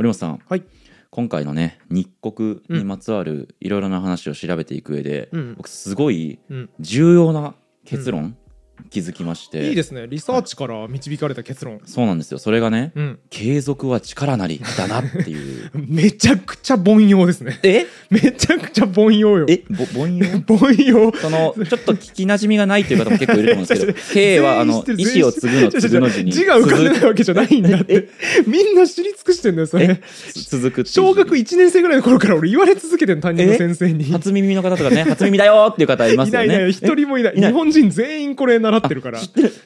堀本さん、はい。今回のね日国にまつわるいろいろな話を調べていく上で、うん。僕すごいうん、重要な結論、気づきまして。いいですね。リサーチから導かれた結論、そうなんですよ。それがねうん、継続は力なりだなっていう。めちゃくちゃ凡庸ですね。え？めちゃくちゃ凡庸よ。え？ぼ凡庸？凡庸？そのちょっと聞きなじみがないという方も結構いると思うんですけど「K」はあの意思を継ぐの継ぐの字に字が浮かんでないわけじゃないんだって。みんな知り尽くしてんだよそえ？れ続く小学1年生ぐらいの頃から俺言われ続けてる担任の先生に。初耳の方とかね初耳だよっていう方いますよね。いないいない一人もいない。いない。日本人全員これ習ってるから。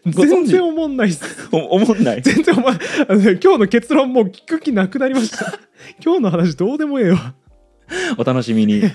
全然思んないっす。お思んない？全然お前あのね今日の結論もう聞く気なくなりました。今日の話どうでもええわ。お楽しみに。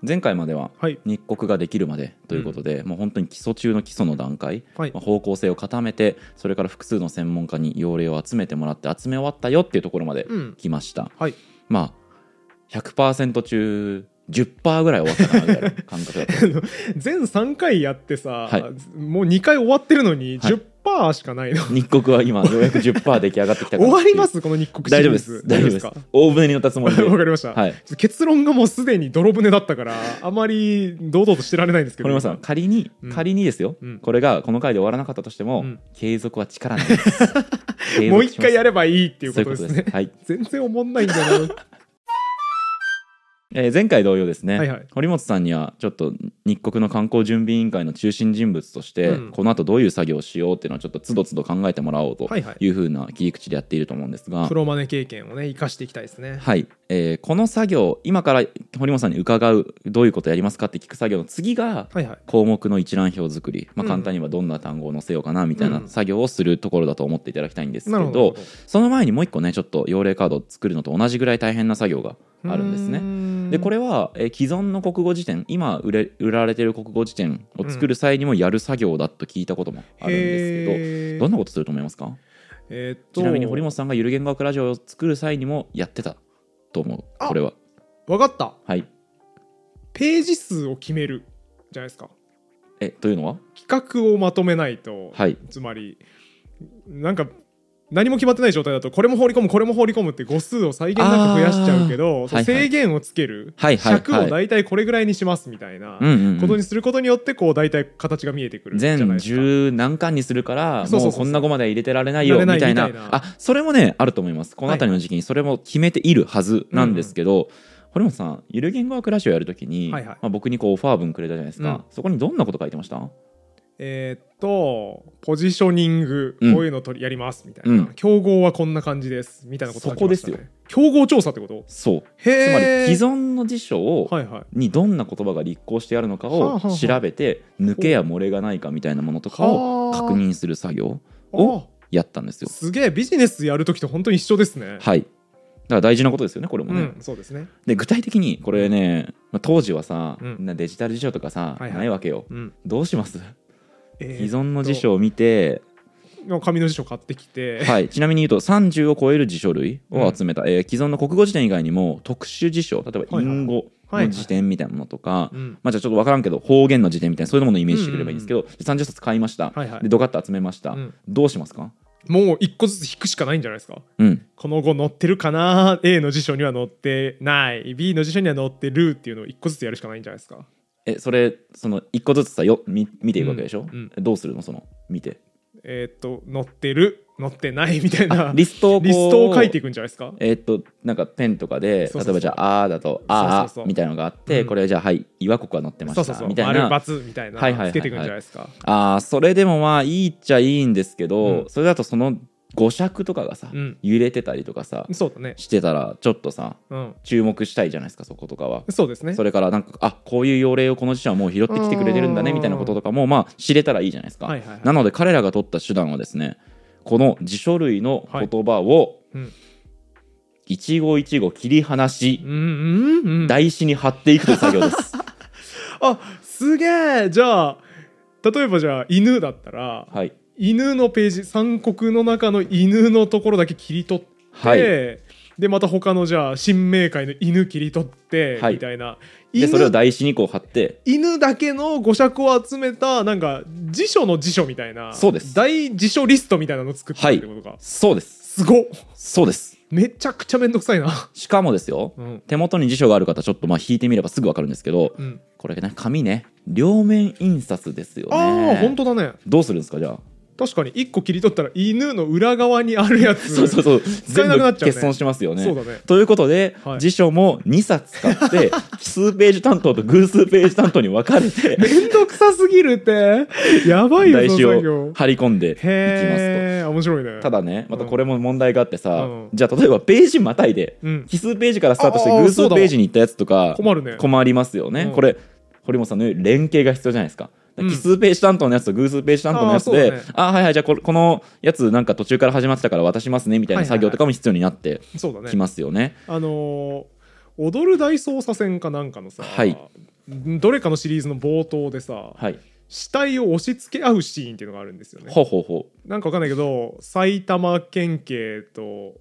前回までははい。日国ができるまでということで、もう本当に基礎中の基礎の段階、はい。まあ方向性を固めてそれから複数の専門家に要例を集めてもらって集め終わったよっていうところまでうん。来ました、はい。まあ100%中10%ぐらい終わったかなぐらいの 感覚だった。全3回やってさ、はい。もう2回終わってるのにはい。10%しかないの、日国は今ようやく10%出来上がってきた終わりますこの日国大丈夫です。大丈夫ですか？大船に乗ったつもりで。わかりました、はい。結論がもうすでに泥船だったからあまり堂々としてられないんですけど。仮に、うん。仮にですよ、うん。これがこの回で終わらなかったとしても、うん。継続は力なんです。もう一回やればいいっていうことですね。はい。全然思んないんだよなえー前回同様ですね、はいはい。堀本さんにはちょっと日国の観光準備委員会の中心人物として、うん。この後どういう作業をしようっていうのをちょっとつどつど考えてもらおうとはいうふうな切り口でやっていると思うんですが、プロマネ経験をね生かしていきたいですね。はい。えーこの作業今から堀本さんに伺うどういうことやりますかって聞く作業の次がはいはい。項目の一覧表作り、まあ、うん。簡単にはどんな単語を載せようかなみたいなうん作業をするところだと思っていただきたいんですけど,、なるほど。その前にもう一個ねちょっと用例カードを作るのと同じぐらい大変な作業があるんですね。ねでこれは、えー既存の国語辞典今売れ売られてる国語辞典を作る際にもやる作業だと聞いたこともあるんですけど、どんなことすると思いますか？えーっと。ちなみに堀本さんがゆる言語学ラジオを作る際にもやってたと思うあこれは。分かった。はい。ページ数を決めるじゃないですか。えというのは？企画をまとめないと、はい。つまりなんか何も決まってない状態だとこれも放り込むこれも放り込むって語数を際限なく増やしちゃうけど、ーはいはい。制限をつける、はいはいはい。尺を大体これぐらいにしますみたいなことにすることによってこう大体形が見えてくるじゃ全。十何巻にするからもうこんな語までは入れてられないよみたいな。あそれもねあると思います。この辺りの時期にそれも決めているはずなんですけど、堀本さんゆる言語学ラジオやるときに、はいはい。まあ、僕にこうオファー文くれたじゃないですか、うん。そこにどんなこと書いてました？えーっとポジショニングうん。こういうの取りやりますみたいな、うん。競合はこんな感じですみたいなことね。そこです競合調査ってこと？そう。へつまりえ既存の辞書を、はいはい。にどんな言葉が立候してあるのかを調べて抜けや漏れがないかみたいなものとかをはあ。確認する作業をあやったんですよ。すげえビジネスやるときと本当に一緒ですね。はい。だから大事なことですよねこれもね。うんそうですね。で具体的にこれねまあ当時はさ、うん。なデジタル辞書とかさ、はいはい。ないわけよ。うん。どうします？えー既存の辞書を見て、の紙の辞書買ってきて、はい、ちなみに言うと30を超える辞書類を集めた、えー既存の国語辞典以外にも特殊辞書例えば隠語はいの辞典みたいなものとか、うん。まあ、じゃあちょっと分からんけど方言の辞典みたいなそういうものをイメージしてくれればいいんですけど、で30冊買いました、はいはい。でドカッと集めました、うん。どうしますか？もう一個ずつ引くしかないんじゃないですか？うん。この語載ってるかな？A の辞書には載ってない。B の辞書には載ってるっていうのを一個ずつやるしかないんじゃないですか？えそれその一個ずつさよ見見ていくわけでしょ、うんどうするの？その見て。えーっと載ってる？載ってない？みたいな。あリストをこうリストを書いていくんじゃないですか？えーっとなんかペンとかでそうそうそう。例えばじゃあ「あー」だと「あーそうそうそう。みたいなのがあって、うん。これじゃあはい岩国は載ってました。そうそうそう。みたいな。丸×みたいなはいはいはいはいつけていくんじゃないですか？あーそれでもまあいいっちゃいいんですけど、うん。それだとその語尺とかがさ、うん。揺れてたりとかさそうだね。してたらちょっとさうん。注目したいじゃないですかそことかは。そうですね。それからなんかあこういう用例をこの辞書はもう拾ってきてくれてるんだねうん。みたいなこととかもまあ知れたらいいじゃないですか、はいはいはい。なので彼らが取った手段はですねこの辞書類の言葉をうん。一語一語切り離しうんうんうん。台紙に貼っていくという作業です。あすげえ。じゃあ例えばじゃあ犬だったらはい、犬のページ三国の中の犬のところだけ切り取って、はい、でまた他のじゃあ新明解の犬切り取って、はい。みたいな。で犬それを台紙にこう貼って。犬だけの語尺を集めたなんか辞書の辞書みたいなそうです。大辞書リストみたいなの作ってるってことか、そうです。すごっ。そうです。めちゃくちゃめんどくさいな。しかもですようん。手元に辞書がある方ちょっとまあ引いてみればすぐ分かるんですけどうん。これね紙ね両面印刷ですよね。ああ本当だね。どうするんですかじゃあ？確かに1個切り取ったら犬の裏側にあるやつそうそうそう。使えなくなっちゃうね。全部欠損しますよね。そうだね。ということで、はい。辞書も2冊使って奇 数ページ担当と偶数ページ担当に分かれてめんどくさすぎるって。やばいよ台紙を張り込んでいきますと。面白いね。ただねまたこれも問題があってさ、うん。じゃあ例えばページまたいでうん。奇数ページからスタートして偶数ページに行ったやつとか困るね。困りますよね、うん。これ堀本さんの連携が必要じゃないですか。うん奇数ページ担当のやつと偶数ページ担当のやつで、あはいはいじゃあこれこのやつなんか途中から始まってたから渡しますねみたいな作業とかも必要になってきますよね。あのー踊る大捜査線かなんかのさ、はい。どれかのシリーズの冒頭でさはい、死体を押し付け合うシーンっていうのがあるんですよね。ほうほうほなんかわかんないけど埼玉県警と、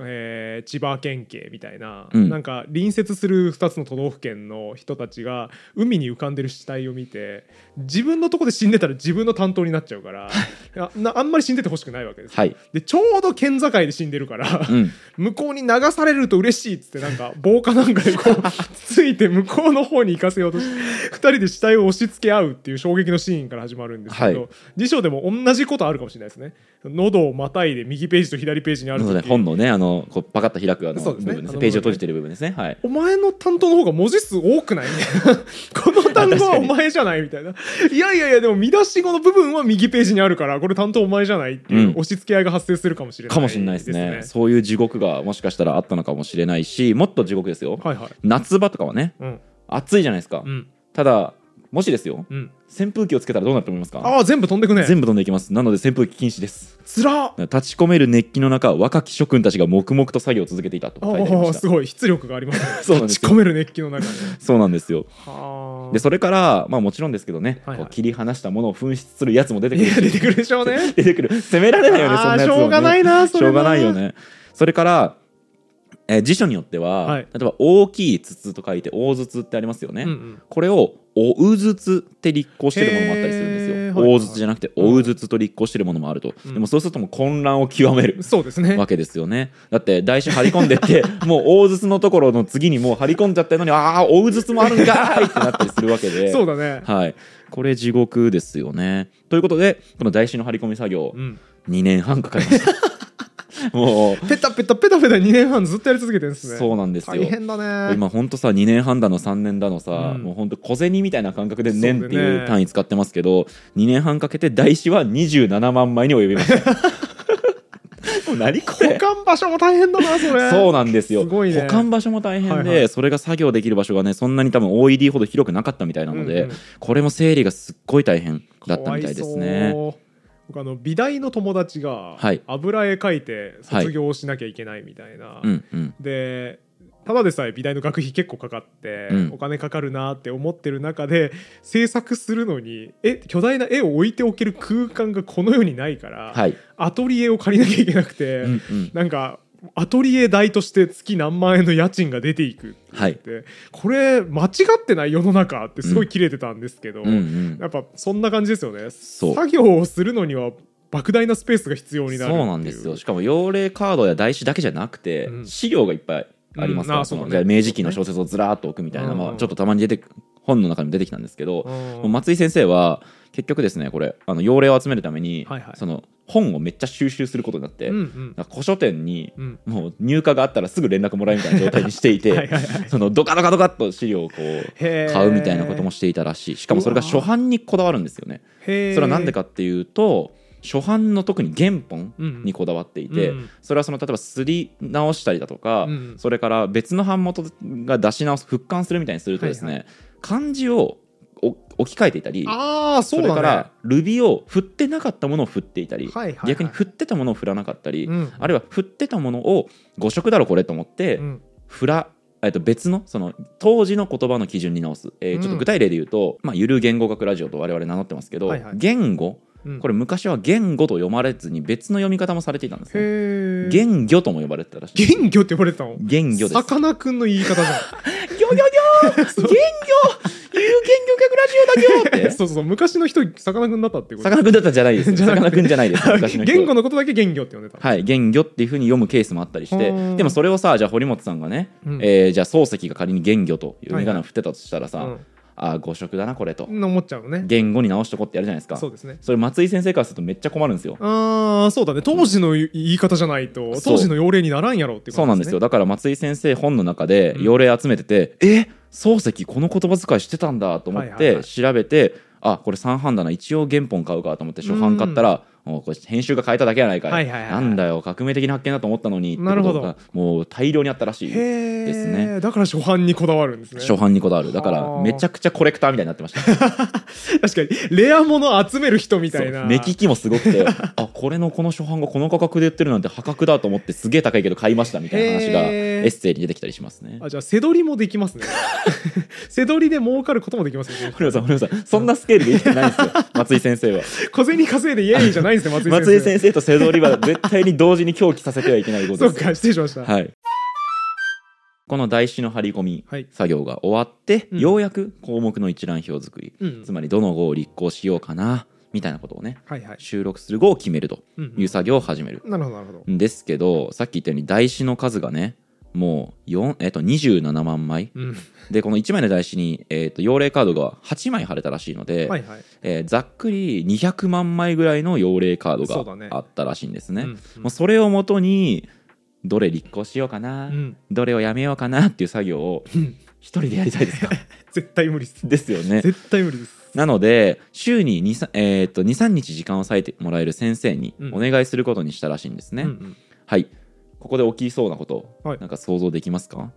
えー千葉県警みたいな、うん。なんか隣接する2つの都道府県の人たちが海に浮かんでる死体を見て自分のとこで死んでたら自分の担当になっちゃうからあんまり死んでてほしくないわけですよ、はい、でちょうど県境で死んでるから、うん、向こうに流されると嬉しいっつってなんか棒かなんかでこうついて向こうの方に行かせようとして2人で死体を押し付け合うっていう衝撃のシーンから始まるんですけど、はい。辞書でも同じことあるかもしれないですね。喉をまたいで右ページと左ページにある本のねあのこうパカッと開くあの部分ですページを閉じてる部分ですね。はい。お前の担当の方が文字数多くない この単語はお前じゃないみたいな。いやいやいやでも見出し語の部分は右ページにあるからこれ担当お前じゃないっていううん。押し付け合いが発生するかもしれないかもしれないですね。そういう地獄がもしかしたらあったのかもしれないしもっと地獄ですよ。はいはい。夏場とかはね。うん。暑いじゃないですか、うん。ただもしですようん。扇風機をつけたらどうなると思いますか？ああ全部飛んでくね。全部飛んでいきます。なので扇風機禁止です。つらっ。立ち込める熱気の中若き諸君たちが黙々と作業を続けていたと書いてありすごい。出力がありますね。そうなんですよ。立ち込める熱気の中でそうなんですよ。はあ。でそれからまあもちろんですけどね、はいはい。こう切り離したものを紛失するやつも出てくる。出てくるでしょうね。出てくる。責められないよねそんなやつを、ね、しょうがないなしょうがないよね。それから、えー辞書によっては、はい。例えば大きい筒と書いて大筒ってありますよね、うんうん。これを大筒って立候してるものもあったりするんですよ、大筒じゃなくて大筒と立候してるものもあると、うん。でもそうするともう混乱を極める。そうですね。わけですよね。だって台紙張り込んでって もう大筒のところの次にもう張り込んじゃったのにああ大筒もあるんかーいってなったりするわけで。そうだね。はい、これ地獄ですよね。ということでこの台紙の張り込み作業うん。2年半かかりました。もう。ペタペタペタペタ2年半ずっとやり続けてるんですね。そうなんですよ。大変だね。今ほんとさ2年半だの3年だのさ、うん。もうほんと小銭みたいな感覚で年っていう単位使ってますけど、2年半かけて台紙は27万枚に及びました。何これ？保管場所も大変だなそれ。そうなんですよ。すごいね。保管場所も大変で、はいはい。それが作業できる場所がねそんなに多分 OED ほど広くなかったみたいなので、うんうん。これも整理がすっごい大変だったみたいですね僕あの美大の友達がはい。油絵描いて卒業しなきゃいけないみたいな、うんうん。でただでさえ美大の学費結構かかって、うん。お金かかるなって思ってる中で制作するのにえ巨大な絵を置いておける空間がこの世にないから、はい、アトリエを借りなきゃいけなくて、なんかアトリエ代として月何万円の家賃が出ていくって言って、これ間違ってない世の中ってすごい切れてたんですけど、うんうん。やっぱそんな感じですよね。そう。作業をするのには莫大なスペースが必要になるそうなんですよ。しかも用例カードや台紙だけじゃなくて、うん。資料がいっぱいありますから、うん。ね明治期の小説をずらーっと置くみたいな、うん。まあ、ちょっとたまに出てく本の中にも出てきたんですけど、松井先生は結局ですねこれあの用例を集めるために、はいはい。その本をめっちゃ収集することになって、うんうん。古書店にうん。もう入荷があったらすぐ連絡もらえるみたいな状態にしていてはいはいはい。そのドカドカドカっと資料をこう買うみたいなこともしていたらしい。しかもそれが初版にこだわるんですよね。それはなんでかっていうと初版の特に原本うんにこだわっていて、うんそれはその例えばすり直したりだとか、うんそれから別の版元が出し直す復刊するみたいにするとですね、はい漢字をお置き換えていたりああそうだね。れからルビを振ってなかったものを振っていたり、はいはいはい。逆に振ってたものを振らなかったり、うんあるいは振ってたものを誤色だろこれと思って、うん。振らえっと別のその当時の言葉の基準に直す、えーうんちょっと具体例で言うと、まあ、ゆる言語学ラジオと我々名乗ってますけど、はいはい。言語うん。これ昔は言語と読まれずに別の読み方もされていたんですね。言魚とも呼ばれてたらしい。です。元魚って呼ばれてたの？言魚です。さかなクンの言い方じゃん。ギョギョギョ！言魚遊魚客ラジオだよって。そうそう昔の人さかなクンだったってこと。さかなクンだったんじゃないですさかなクンじゃないです昔の人。言語のことだけ言語って呼んでたはい、元魚っていうふうに読むケースもあったりして。うんでもそれをさじゃあ堀本さんがね、うん。えーじゃあ漱石が仮に元魚という眼はいはい。鏡を振ってたとしたらさ、ああ誤色だなこれと、うん思っちゃうのね。言語に直しとこうってやるじゃないですか。そうですね。それ松井先生からするとめっちゃ困るんですよ。ああそうだね。当時の言い方じゃないと当時の用例にならんやろっていうそうなんですよ。だから松井先生本の中でうん。用例集めてて、え漱石この言葉遣いしてたんだと思ってはいはいはい。調べて、あこれ三版だな。一応原本買うかと思って初版買ったら、もうこれ編集が変えただけやないかい,、なんだよ革命的な発見だと思ったのに。なるほど。もう大量にあったらしいですね。だから初版にこだわるんですね。初版にこだわる。だからめちゃくちゃコレクターみたいになってました。確かにレアもの集める人みたいな。目利きもすごくてあこれのこの初版がこの価格で売ってるなんて破格だと思ってすげえ高いけど買いましたみたいな話がエッセイに出てきたりしますね。あじゃあ背取りもできますね。背取りで儲かることもできますよね堀本さん堀本さんそんなスケールで生きてないんですよ松井先生は。小銭稼いでイエーイじゃないんですよ松井先生。松井先生と瀬戸りは絶対に同時に狂気させてはいけないことです。そうか失礼しました。はい。この台紙の張り込みはい。作業が終わって、うん。ようやく項目の一覧表作り、うん。つまりどの号を立候しようかなみたいなことをねはいはい。収録する号を決めるとうんいう作業を始める、なるほどなるほど。んですけどさっき言ったように台紙の数がねもう4、えっと27万枚。うん。でこの1枚の台紙に、えっと用例カードが8枚貼れたらしいので、はいはい。えーざっくり200万枚ぐらいの用例カードがあったらしいんですね。うんもうそれをもとにどれ立候しようかな、うん。どれをやめようかなっていう作業をうん。一人でやりたいですか？絶対無理です。ですよね。絶対無理です。なので週に23、えーっと23日時間を割いてもらえる先生にうん。お願いすることにしたらしいんですね。うんうん。はいここで起きそうなこと、はい。なんか想像できますか？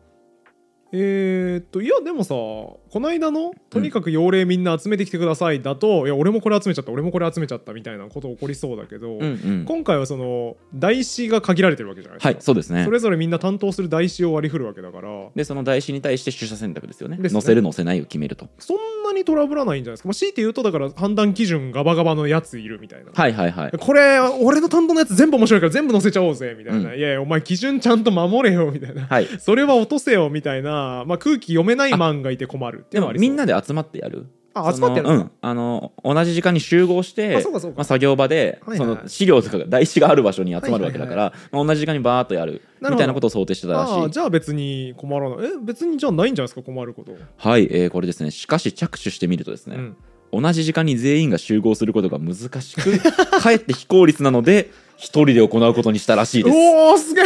えーっといやでもさこの間のとにかく用例みんな集めてきてくださいだと、いや俺もこれ集めちゃった俺もこれ集めちゃったみたいなこと起こりそうだけど、うんうん。今回はその台紙が限られてるわけじゃないですか、はいそうですね。それぞれみんな担当する台紙を割り振るわけだから。でその台紙に対して取捨選択ですよね。ね。載せる載せないを決めると。そんなにトラブらないんじゃないですか、まあ、強いて言うとだから判断基準ガバガバのやついるみたいな、はいはいはい。これ俺の担当のやつ全部面白いから全部載せちゃおうぜみたいな、うんいやいやお前基準ちゃんと守れよみたいな、はいそれは落とせよみたいな、まあ、空気読めないマンがいて困るっていでもうのはありそう。みんなで集まってやる？あ集まってやるの？そのうん。あの同じ時間に集合してあそうかそうか。まあ、作業場で、はいはいその資料とかが台紙がある場所に集まるわけだから、まあ、同じ時間にバーッとやるみなるほど。たいなことを想定してたらしい。ああじゃあ別に困らない。え別にじゃあないんじゃないですか困ること、はい、えーこれですね。しかし着手してみるとですね、うん。同じ時間に全員が集合することが難しくかえって非効率なので一人で行うことにしたらしいです。おおすげえ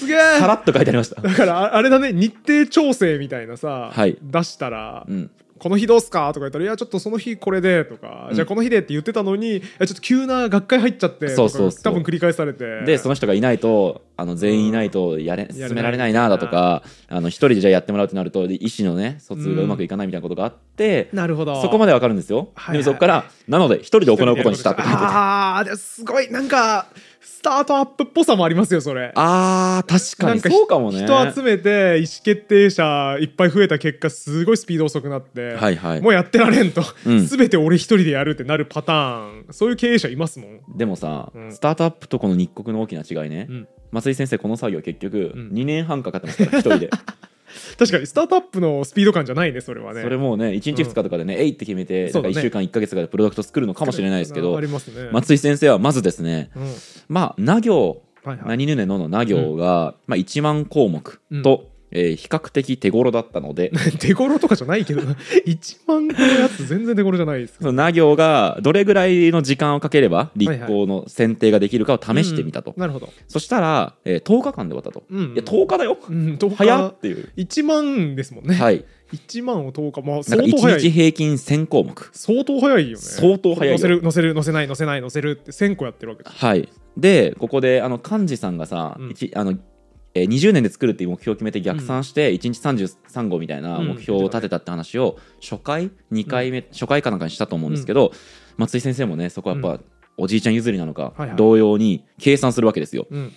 すげえ。さらっと書いてありました。だからああれだね。日程調整みたいなさ、はい。出したら、うんこの日どうすか？とか言ったら「いやちょっとその日これで」とか、うんじゃあこの日でって言ってたのにちょっと急な学会入っちゃってそうそう多分繰り返されて。でその人がいないとあの全員いないとやれ、進められないなだとかあの一人でじゃあやってもらうってなるとで意思のね疎通がうまくいかないみたいなことがあって、なるほど。そこまでわかるんですよ、はいはい。でもそこからなので一人で行うことにしたって書いててああですごいなんかスタートアップっぽさもありますよそれ。あー確かに。そうかもね。人集めて意思決定者いっぱい増えた結果すごいスピード遅くなって、はいはい。もうやってられんと、うん。全て俺一人でやるってなるパターン。そういう経営者いますもん。でもさ、うん。スタートアップとこの日国の大きな違いね、うん。松井先生この作業結局うん。2年半かかってますから一人で 確かにスタートアップのスピード感じゃないねそれはね。それもうね1日2日とかでね、えいって決めて、ね。なんか1週間1か月とかでプロダクト作るのかもしれないですけあどね松井先生はまずですねうん。まあな行はいはい。何ぬねののな行が、まあ、1万項目と、えー比較的手頃だったので。手頃とかじゃないけどな1万個のやつ全然手頃じゃないです。そのな行がどれぐらいの時間をかければ立候の選定ができるかを試してみたと、なるほど。そしたら、えー10日間で終わったと、うんいや10日だよ。うん10日。早っっていう。1万ですもんね、はい。1万を10日。まあ1相当早い。日平均1000項目。相当早いよね。相当早いよ。載せる載せる載せない載せない載せるって1000個やってるわけだはい。でここであの幹事さんがさ、うん。一あのえー20年で作るっていう目標を決めて逆算して1日33号みたいな目標を立てたって話を初回2回目、初回かなんかにしたと思うんですけど、松井先生もねそこはやっぱ、おじいちゃん譲りなのか、同様に計算するわけですよ。うん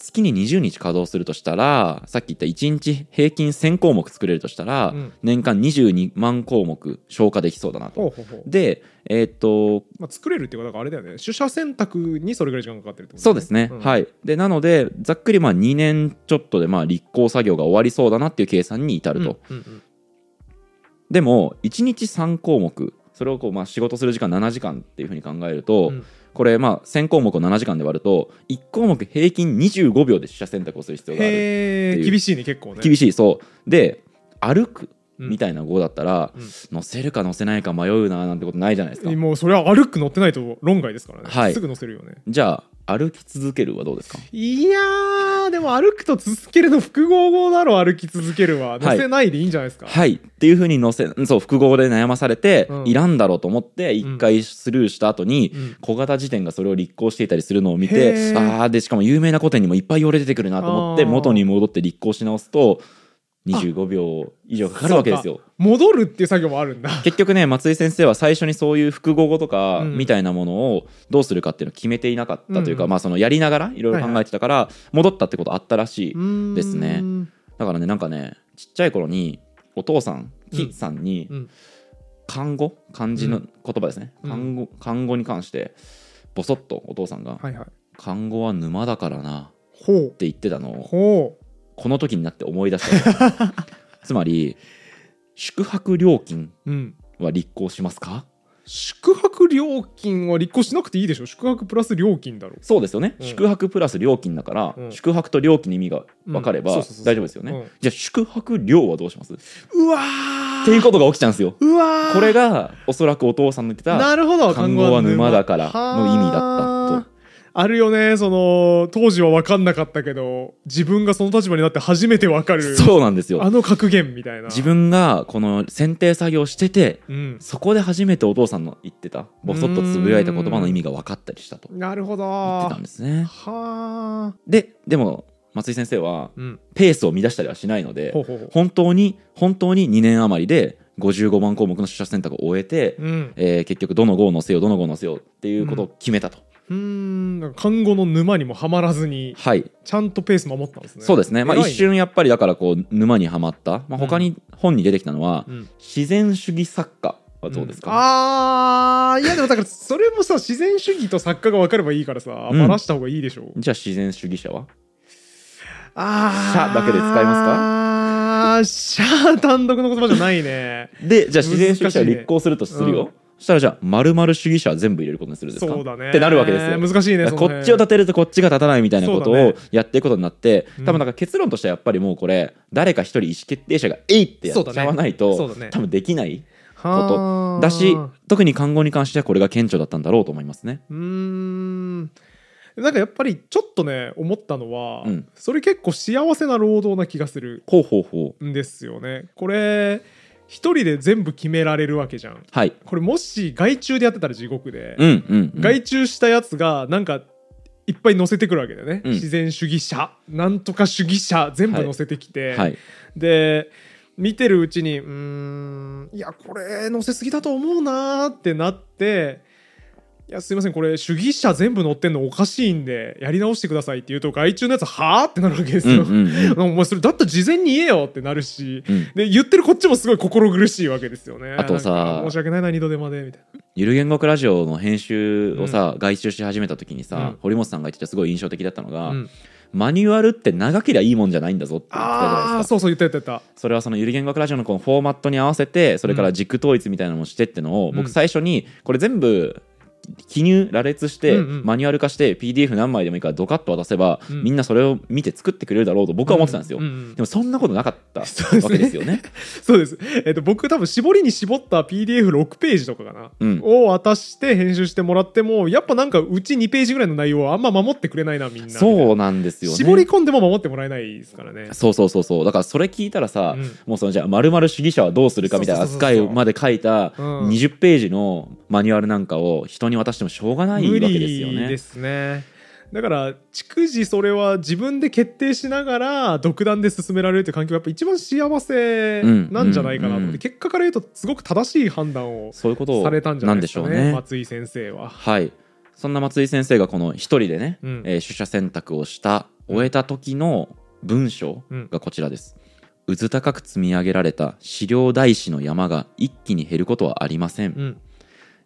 月に20日稼働するとしたらさっき言った1日平均1000項目作れるとしたら、うん。年間22万項目消化できそうだなと。ほうほうほう。でえーっとまあ、作れるっていうことがあれだよね。取捨選択にそれぐらい時間かかってるってことそうですね、ん。はい。でなのでざっくりまあ2年ちょっとでまあ立候作業が終わりそうだなっていう計算に至ると、うんうんでも1日3項目それをこうまあ仕事する時間7時間っていうふうに考えると、うんこれまあ1000項目を7時間で割ると1項目平均25秒で取捨選択をする必要があるっていう。厳しいね結構ね。厳しいそう。で歩くうん。みたいな語だったら、うん。乗せるか乗せないか迷うななんてことないじゃないですか。もうそれは歩く乗ってないと論外ですからね、はい。すぐ乗せるよね。じゃあ歩き続けるはどうですか？いやーでも歩くと続けるの複合語だろ歩き続けるは。乗せないでいいんじゃないですか、はい。っていうふうに載せそう複合で悩まされて、うん。いらんだろうと思って一回スルーした後に、うん。小型辞典がそれを立候していたりするのを見へてー。ああでしかも有名な古典にもいっぱい言われてくるなと思って元に戻って立候し直すと25秒以上かかるわけですよ。戻るっていう作業もあるんだ。結局ね松井先生は最初にそういう複合語とかうん。みたいなものをどうするかっていうのを決めていなかったというか、うん。まあそのやりながらいろいろ考えてたから戻ったってことあったらしい、ですね。だからねなんかねちっちゃい頃にお父さんうん木さんにうん。漢語漢字の言葉ですね、うん。漢語漢語に関してボソッとお父さんがはいはい「漢語は沼だからな」っほう。て言ってたのをこの時になって思い出した つまり宿泊料金うん。は立候しますか？宿泊料金は立候しなくていいでしょ。宿泊プラス料金だろ。そうですよね、うん。宿泊プラス料金だから、うん。宿泊と料金の意味が分かれば大丈夫ですよね、うん。じゃあ宿泊料はどうします？っうわー。ていうことが起きちゃうんですよ。うわー。これがおそらくお父さんの言ってたなるほど漢語は沼だからの意味だったとあるよねその当時は分かんなかったけど自分がその立場になって初めて分かるそうなんですよ。あの格言みたいな。自分がこの選定作業しててうん。そこで初めてお父さんの言ってたボソッとつぶやいた言葉の意味が分かったりしたと言なるほど。ってたんですね。はあ。ででも松井先生はうん。ペースを乱したりはしないので本当に本当に2年余りで55万項目の出社選択を終えて、うん。えー結局どの号を載せようどの号を載せようっていうことを決めたと、うーん看護の沼にもはまらずにはい。ちゃんとペース守ったんですね。そうですね、まあ、一瞬やっぱりだからこう沼にはまった、まあ、他に本に出てきたのは、うん。自然主義作家はどうですか、あーいやでもだからそれもさ自然主義と作家が分かればいいからさうん。ばらした方がいいでしょ、じゃあ自然主義者は？あシャだけで使いますか？あーシャー単独の言葉じゃないね。でじゃあ自然主義者立候するとするよ、したらじゃあ〇〇主義者は全部入れることにするんですか？そうだね。ってなるわけですよ。難しいねこっちを立てるとこっちが立たないみたいなことをやっていくことになって、うん多分なんか結論としてはやっぱりもうこれ誰か一人意思決定者が「えい!」ってやっちゃわないと、ねね。多分できないはーだし特に看護に関してはこれが顕著だったんだろうと思いますね。うーん。なんかやっぱりちょっとね思ったのは、うん。それ結構幸せな労働な気がする。ほうほうほう。んですよね。これ一人で全部決められるわけじゃん。はい。これもし外注でやってたら地獄で、うんうん、うん、外注したやつがなんかいっぱい載せてくるわけだよね、うん。自然主義者なんとか主義者全部載せてきて、はいで見てるうちにうーんいやこれ載せすぎだと思うなーってなっていやすいませんこれ主義者全部載ってんのおかしいんでやり直してくださいって言うと外注のやつはあってなるわけですよ、うんうんうん。お前それだったら事前に言えよってなるしうん。で言ってるこっちもすごい心苦しいわけですよね。あとさ申し訳ないな二度手間でみたいな。ゆる言語学ラジオの編集をさ、外注し始めた時にさ、うん。堀本さんが言ってたすごい印象的だったのが、うん。マニュアルって長ければいいもんじゃないんだぞって言ってたじゃないですか。ああそうそう言った言った。それはそのゆる言語学ラジオのこのフォーマットに合わせてそれから軸統一みたいなのもしてってのを、うん。僕最初にこれ全部記入羅列して、うんうん。マニュアル化して PDF 何枚でもいいからドカッと渡せば、うん。みんなそれを見て作ってくれるだろうと僕は思ってたんですよ、うんうん。うんでもそんなことなかったわそうですね。けですよね。そうです。えっと、僕多分絞りに絞った PDF6 ページとかかな、うん。を渡して編集してもらっても、やっぱなんかうち2ページぐらいの内容はあんま守ってくれないな、みんな。そうなんですよね。絞り込んでも守ってもらえないですからね。そうそうそうそう。だからそれ聞いたらさ、うん。もうそのじゃあ主義者はどうするかみたいな扱いまで書いたうん。20ページのマニュアルなんかを人に渡してもしょうがないわ無けですよね。理ですね。だから逐次それは自分で決定しながら独断で進められるという環境がやっぱ一番幸せなんじゃないかなと思って、うんうんうん結果から言うとすごく正しい判断をそういうことされたんじゃないですかねね。松井先生は。はい。そんな松井先生がこの一人でね、うんえー取捨選択をした終えた時の文章うんがこちらです。うず高く積み上げられた資料台紙の山が一気に減ることはありません。うん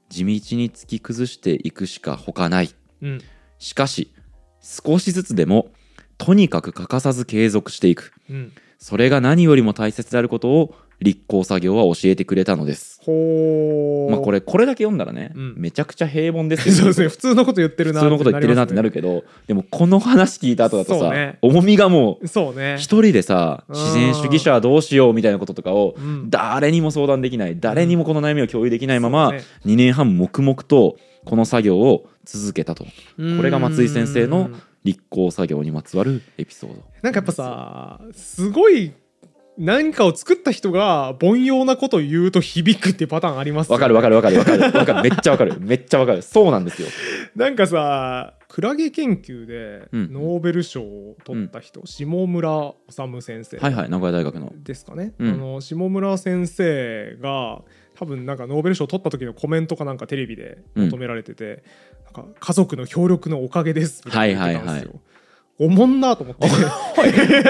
地道に突き崩していくしか他ない。うんしかし少しずつでもとにかく欠かさず継続していく。うんそれが何よりも大切であることを立候作業は教えてくれたのです。ほうまあこれこれだけ読んだらね、うん。めちゃくちゃ平凡ですよ。そうですね普通のこと言ってるな普通のこと言ってるなってなるるけどでもこの話聞いた後だとさ、ね。重みがもうそうね。一人でさうん。自然主義者はどうしようみたいなこととかをうん。誰にも相談できない誰にもこの悩みを共有できないままそうね。2年半黙々とこの作業を続けたと。これが松井先生のうん立候作業にまつわるエピソード。なんかやっぱさすごい何かを作った人が凡庸なことを言うと響くっていうパターンありますよわかるわかるわかるわかる。わかる。めっちゃわかる。めっちゃわかる。そうなんですよ。なんかさクラゲ研究でうん。ノーベル賞を取った人、下村治先生はいはい名古屋大学の。ですかね、うん。あの下村先生が多分なんかノーベル賞を取った時のコメントかなんかテレビで求められてて、なんか家族の協力のおかげですみたいな言ってたんですよ、おもんなと思って。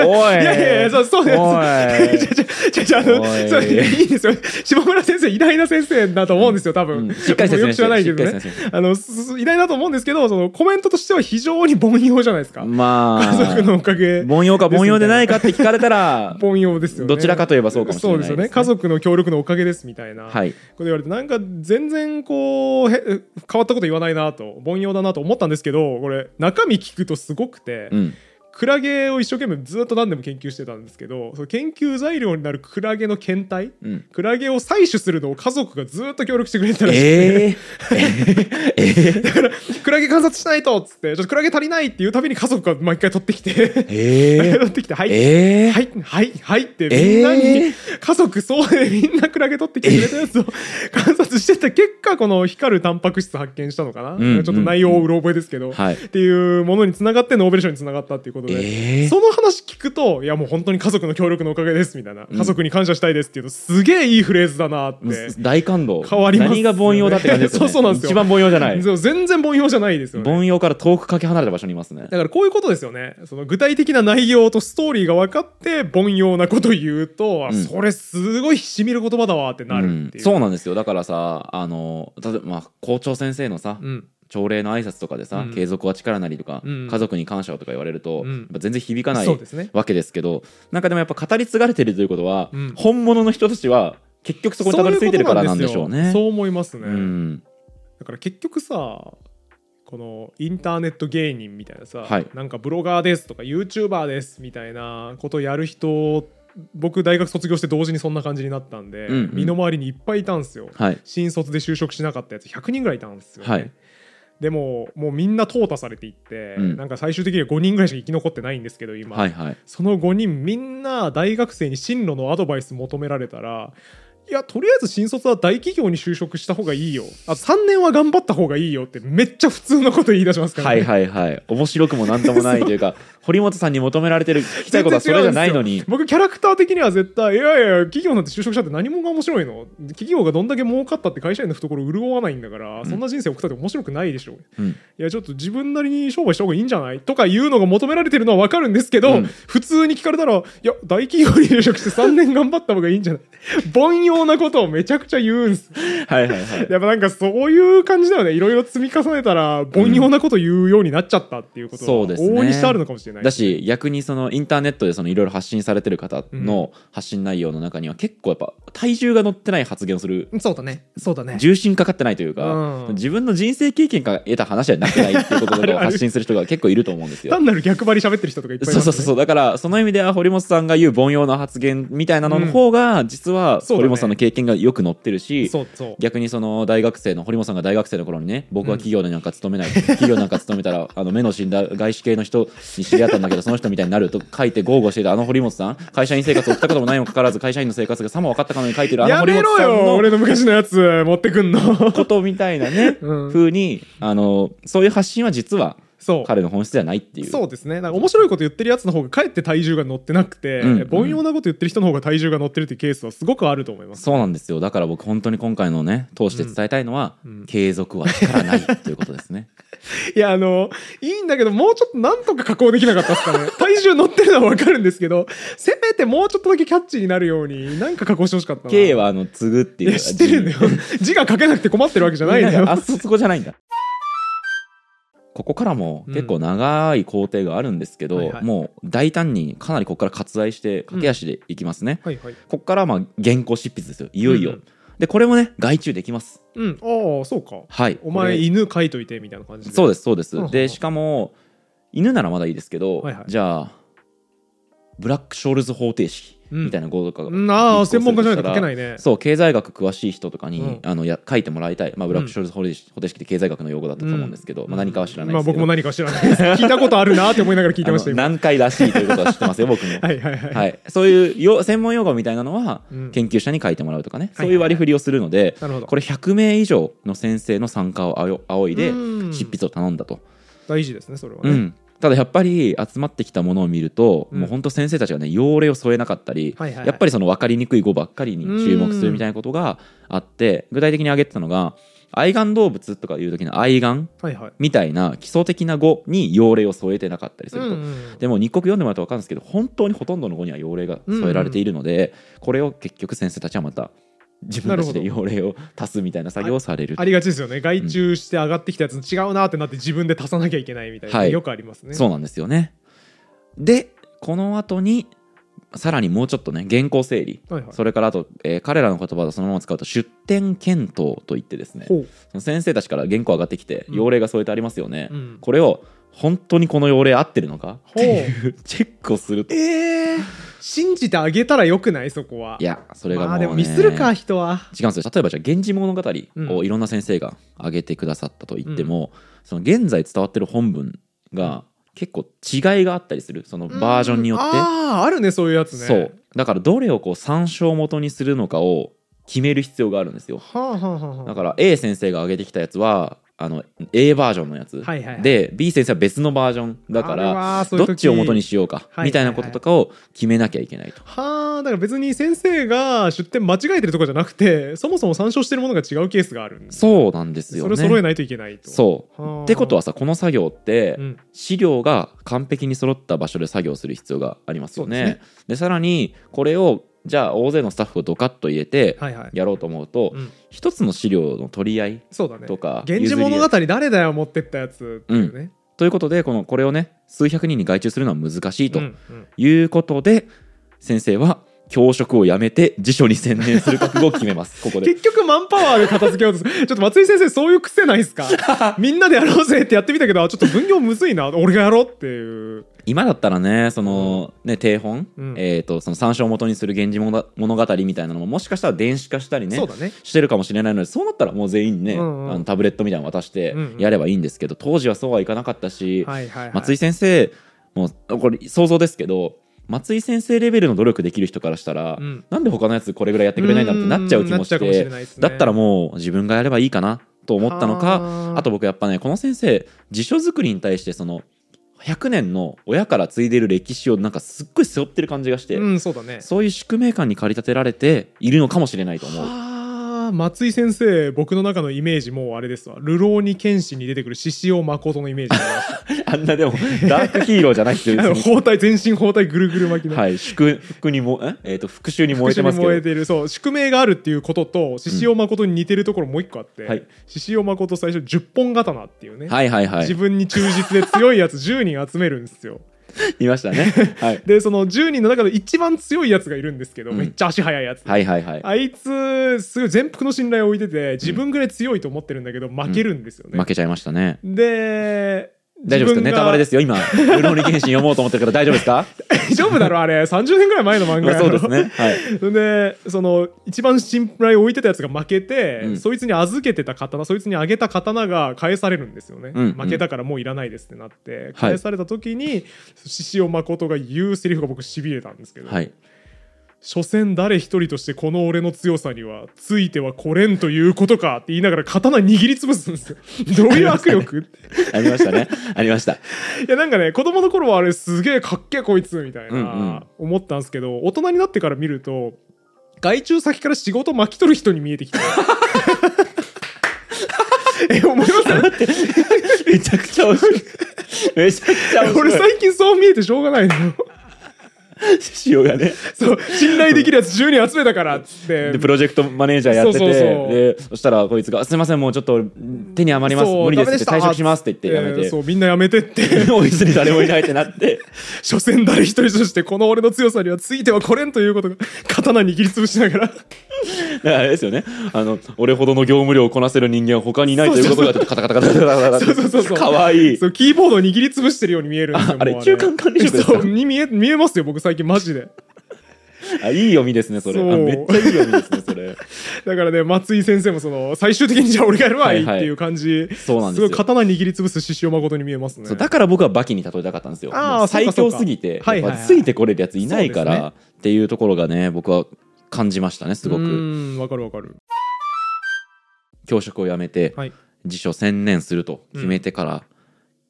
おい。いやいやいやそうそうです。そういいんですよ。下村先生偉大な先生だと思うんですよ多分、うんしっかりよく知らないけどね。あの偉大だと思うんですけどそのコメントとしては非常に凡庸じゃないですか、まあ。家族のおかげ。凡庸か凡庸でないかって聞かれたら 凡庸ですよね。どちらかといえばそうかもしれないそうですよね。家族の協力のおかげですみたいな、はい。こと言われてなんか全然こうへ変わったこと言わないなと凡庸だなと思ったんですけどこれ中身聞くとすごくて、Mm. クラゲを一生懸命ずっと何でも研究してたんですけどその研究材料になるクラゲの検体うん。クラゲを採取するのを家族がずっと協力してくれてたらしくて、えー、えー、クラゲ観察しないとっつってちょっとクラゲ足りないっていうたびに家族が毎回取ってきてえ取ってきてはい、ー、えー、はいはいはいってみんなに、えー。家族総でみんなクラゲ取ってきてくれたやつを 観察してた結果この光るタンパク質発見したのかな、んちょっと内容をうろ覚えですけど、はい。っていうものにつながってノーベル賞につながったっていうことで、えー。その話聞くといやもう本当に家族の協力のおかげですみたいな、うん。家族に感謝したいですっていうとすげえいいフレーズだなって。大感動。変わります。よね何が凡庸だって感じですよね。そうそうなんですよ。一番凡庸じゃない。全然凡庸じゃないですよね。凡庸から遠くかけ離れた場所にいますね。だからこういうことですよね。その具体的な内容とストーリーが分かって凡庸なこと言うと、あうん。それすごいしみる言葉だわってなるっていう。うん、そうなんですよ。だからさあの例えば、まあ、校長先生のさ、うん朝礼の挨拶とかでさ、うん継続は力なりとか、うん家族に感謝をとか言われると、うん全然響かないね。わけですけどなんかでもやっぱ語り継がれてるということは、本物の人たちは結局そこにたどり着いてるからなんでしょうね。そう思いますね。だから結局さこのインターネット芸人みたいなさ、はいなんかブロガーですとか YouTuber ですみたいなことやる人僕大学卒業して同時にそんな感じになったんで、うんうん身の回りにいっぱいいたんですよはい新卒で就職しなかったやつ100人ぐらいいたんですよ、ねはいでももうみんな淘汰されていって、うん。なんか最終的には5人ぐらいしか生き残ってないんですけど今、はいはい。その5人みんな大学生に進路のアドバイス求められたらいやとりあえず新卒は大企業に就職した方がいいよ。あ3年は頑張った方がいいよってめっちゃ普通のこと言い出しますから、はいはいはい。面白くもなんともないというか 堀本さんに求められてる聞きたいことはそれじゃないのに。僕キャラクター的には絶対いやいや企業なんて就職したって何もが面白いの企業がどんだけ儲かったって会社員の懐潤わないんだから、そんな人生送ったって面白くないでしょう。ん。いやちょっと自分なりに商売した方がいいんじゃないとかいうのが求められてるのは分かるんですけど、うん。普通に聞かれたらいや大企業に就職して3年頑張った方がいいんじゃない。凡 庸なことをめちゃくちゃ言うんす。はいはいはい。やっぱなんかそういう感じだよね。いろいろ積み重ねたら凡庸なこと言うようになっちゃったっていうことはそうですね。往々にしてあるのかもしれないだし逆にそのインターネットでそのいろいろ発信されてる方の発信内容の中には結構やっぱ体重が乗ってない発言をするそうだね。そうだね。重心かかってないというか、うん。自分の人生経験から得た話じゃなくないっていうことを発信する人が結構いると思うんですよ。単なる逆張り喋ってる人とかいっぱいいます、ね、そうそうそうだからその意味では堀本さんが言う凡庸な発言みたいなのの方が実は堀本さんの経験がよく載ってるし、逆にその大学生の堀本さんが大学生の頃にね僕は企業でなんか勤めない、企業なんか勤めたらあの目の死んだ外資系の人に知り合ったんだけどその人みたいになると書いて豪語していたあの堀本さん。会社員生活を送ったこともないにもかかわらず会社員の生活がさも分かったかのように書いてるあの堀本さんのよ俺の昔のやつ持ってくんの。ことみたいなね、うん。風にあのそういう発信は実はそう。彼の本質ではないっていう。そうですね。なんか面白いこと言ってるやつの方がかえって体重が乗ってなくて、うん凡庸なこと言ってる人の方が体重が乗ってるっていうケースはすごくあると思います。そうなんですよ。だから僕本当に今回のね通して伝えたいのは、うん。うん。継続は力ないということですね。いやあのいいんだけどもうちょっとなんとか加工できなかったですかね。体重乗ってるのは分かるんですけどせめてもうちょっとだけキャッチーになるようになんか加工してほしかったな。K はあの継ぐっていういや知ってるんだよ。字が書けなくて困ってるわけじゃないんだよ。あそそこじゃないんだここからも結構長い工程があるんですけど、はいはい。もう大胆にかなりここから割愛して駆け足でいきますね、はいはい。ここからまあ原稿執筆ですよ。いよいよ、うんうん。でこれもね外注できます。うん。ああそうか。はい。お前犬飼いといてみたいな感じで。そうですそうです、うんうん。でしかも犬ならまだいいですけど、はいはい。じゃあブラック・ショールズ方程式みたいな語とかがうん。あ専門家じゃないと書けないね。そう経済学詳しい人とかに、うん。あのや書いてもらいたい、まあ、ブラック・ショールズ方程式って経済学の用語だったと思うんですけど、まあ、何かは知らないまあですけど、僕も何か知らないです。聞いたことあるなって思いながら聞いてました今あの難解らしいということは知ってますよ僕も。はいはいはい、はい、そういうよ専門用語みたいなのはうん。研究者に書いてもらうとかね、はいそういう割り振りをするので、なるほど。これ100名以上の先生の参加を仰いでうん。執筆を頼んだと、大事ですねそれはね、うんただやっぱり集まってきたものを見ると、うん。もう本当先生たちがね要例を添えなかったり、はいはいはい。やっぱりその分かりにくい語ばっかりに注目するみたいなことがあって具体的に挙げてたのが愛玩動物とかいう時の愛玩みたいな基礎的な語に要例を添えてなかったりすると、うんうんでも日国読んでもらうと分かるんですけど本当にほとんどの語には要例が添えられているので、これを結局先生たちはまた自分たちでなる要例を足すみたいな作業をされるありがちですよね。外注して上がってきたやつ違うなってなって自分で足さなきゃいけないみたいな、はい。よくありますね。そうなんですよね。でこの後にさらにもうちょっとね原稿整理。はいはい。それからあと、えー彼らの言葉をそのまま使うと出典検討といってですね。先生たちから原稿上がってきてうん。要例が添えてありますよね、うん。これを本当にこの要例合ってるのか？っていうチェックをすると。えー、信じてあげたらよくない？そこは。いやそれがもう、ね。まあでもミスるか人は。違うんですよ。例えばじゃあ「源氏物語」をいろんな先生が挙げてくださったと言っても、その現在伝わってる本文が結構違いがあったりするそのバージョンによって、あああるねそういうやつね。そう。だからどれをこう参照元にするのかを決める必要があるんですよ。はあはあはあはあ。だから A 先生が挙げてきたやつはあの A バージョンのやつ、はいはいはい。で B 先生は別のバージョンだからどっちを元にしようか、みたいなこととかを決めなきゃいけないと。はあだから別に先生が出典間違えてるとかじゃなくてそもそも参照してるものが違うケースがある。んですそうなんですよね。それを揃えないといけないと。そう。はあ。ってことはさこの作業って、うん。資料が完璧に揃った場所で作業する必要がありますよね。でですさらにこれをじゃあ大勢のスタッフをドカッと入れてはいはい。やろうと思うと、うん。一つの資料の取り合いそうだね。とか源氏物語誰だよ持ってったやつっていうね、ということでこのこれをね数百人に外注するのは難しいとうんうん。いうことで、先生は教職を辞めて辞書に専念する覚悟を決めます。ここで。結局マンパワーで片付けようとする。ちょっと松井先生そういう癖ないですか？みんなでやろうぜってやってみたけどあちょっと分業むずいな。俺がやろうっていう今だったらねそのね定本、うん。えー、とその参照を元にする「源氏物物語」みたいなのももしかしたら電子化したりねね。してるかもしれないのでそうなったらもう全員にね、うんうん。あのタブレットみたいなの渡してうんうん。やればいいんですけど、当時はそうはいかなかったし、はいはい、はい、松井先生もうこれ想像ですけど松井先生レベルの努力できる人からしたら、うん。なんで他のやつこれぐらいやってくれないんだってなっちゃう気もしてね。だったらもう自分がやればいいかなと思ったのかはああと僕やっぱねこの先生辞書作りに対してその100年の親から継いでる歴史をなんかすっごい背負ってる感じがして、うんそうだねそういう宿命感に駆り立てられているのかもしれないと思う。はあ松井先生僕の中のイメージもうあれですわ「流浪に剣士」に出てくる獅子王誠のイメージ あんなでもダークヒーローじゃない人あの別に。包帯全身包帯ぐるぐる巻きの、はい。祝福にもえ？えーと復讐に燃えてますけど。復讐に燃えてるそう宿命があるっていうことと獅子王誠に似てるところもう一個あって、はい。獅子王誠最初10本刀っていうね、はいはいはい。自分に忠実で強いやつ10人集めるんですよ いましたね。はい。でその10人の中で一番強いやつがいるんですけど、うん。めっちゃ足速いやつ、はいはいはい。あいつすごい全幅の信頼を置いてて自分ぐらい強いと思ってるんだけど負けるんですよね、負けちゃいましたね。で大丈夫ですか？ネタバレですすよ。今「ルローニケンシン」読もうと思ってるから大丈夫ですか？大丈夫だろあれ。30年ぐらい前の漫画まあやろ。そうですね。はい。でその一番信頼を置いてたやつが負けて、うん。そいつに預けてた刀そいつにあげた刀が返されるんですよね、うん負けたからもういらないですってなってはい。返された時に獅子王誠が言うセリフが僕しびれたんですけど、はい所詮誰一人としてこの俺の強さにはついてはこれんということかって言いながら刀握りつぶすんですよ。どういう握力？ってありましたね。ありました いやなんかね子供の頃はあれすげえかっけえこいつみたいな、思ったんですけど大人になってから見ると外注先から仕事巻き取る人に見えてきて。え思いますめちゃくちゃ面白い。めちゃくちゃ面白い。俺最近そう見えてしょうがないのよ 師匠がね。そう信頼できるやつ10人集めたからっつって。でプロジェクトマネージャーやっててでそしたらこいつが「すいませんもうちょっと手に余ります無理です」って退職しますって言ってやめて。えーそうみんなやめてって。オフィスに誰もいないってなって。所詮誰一人としてこの俺の強さにはついてはこれんということが刀握りつぶしながらあれですよね。あの俺ほどの業務量をこなせる人間は他にいないということがカタカタカタカタカタカタそうそうそうそうかわいいそうキーボードを握りつぶしてるように見えるんですよああれ中間管理職ですかそうに見え見えますよ僕最近マジであいい読みですねそれあめっちゃいい読みですねそれだからね松井先生もその最終的にじゃあ俺がやるわいいはいはいっていう感じ、そうなんですよごい刀握りつぶす獅子王誠に見えますねだから僕はバキに例えたかったんですよ最強すぎてはいはいついてこれるやついないからっていうところがね僕は感じましたねすごうくわかるわかる。教職を辞めてはい。辞書専念すると決めてから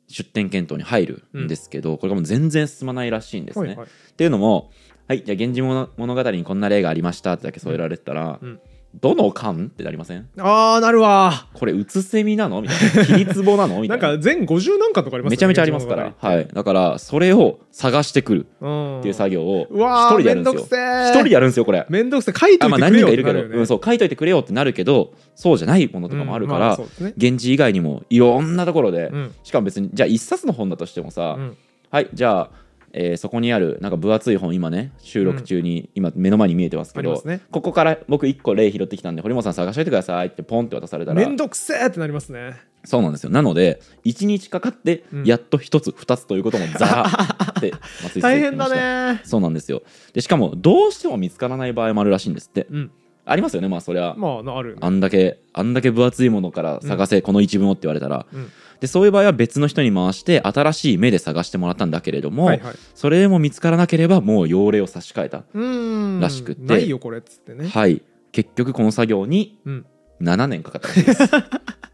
出店検討に入るんですけど、これがもう全然進まないらしいんですね。はいはい。っていうのも「はいじゃあ源氏物物語にこんな例がありました」ってだけ添えられてたら「うんどの巻?」ってなりません？あーなるわ。これうつせみなの？みたいな。切りつぼなの？みたな。ないんか全50何巻とかありますよねめちゃめちゃありますから、はい、だからそれを探してくる。うん。っていう作業をうわー一人でやるんですよ。一人でやるんですよこれ。めんどくせえ書いとあまあいてくれよ何人かいるけど、ねうん、そう。書いといてくれよってなるけどそうじゃないものとかもあるから、うんまそうですね源氏以外にもいろんなところで、うん。しかも別にじゃあ一冊の本だとしてもさ、うん。はいじゃあ、えーそこにあるなんか分厚い本今ね収録中に今目の前に見えてますけど、ありますね。ここから僕1個例拾ってきたんで堀本さん探しといてくださいってポンって渡されたらめんどくせえってなりますね。そうなんですよ。なので1日かかってうん。やっと1つ2つということもザーって松井さん大変だねそうなんですよ。でしかもどうしても見つからない場合もあるらしいんですって。うんありますよねまあそりゃ。まあなあるあんだけあんだけ分厚いものから探せ、この一文をって言われたら。うん。でそういう場合は別の人に回して新しい目で探してもらったんだけれども、はいはい。それでも見つからなければもう用例を差し替えた、らしくて。ないよこれっつってね。はい。結局この作業にうん。7年かかったらしいです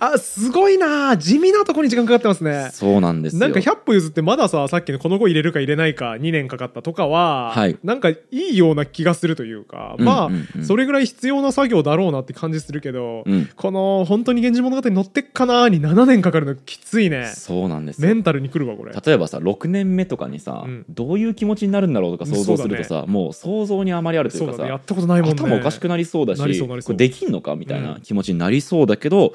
あすごいな。地味なとこに時間かかってますね。そうなんですよ。なんか100歩譲ってまだささっきのこの子入れるか入れないか2年かかったとかは、はい。なんかいいような気がするというか、まあ、うんうん。うんそれぐらい必要な作業だろうなって感じするけど、うん。この本当に「源氏物語」に乗ってっかなに7年かかるのきついね。そうなんですよ。メンタルにくるわこれ。例えばさ6年目とかにさ、うん。どういう気持ちになるんだろうとか想像するとさ、もう想像にあまりあるというかさね。やったことないもんね。頭おかしくなりそうだしできんのかみたいな気持ちになりそうだけど、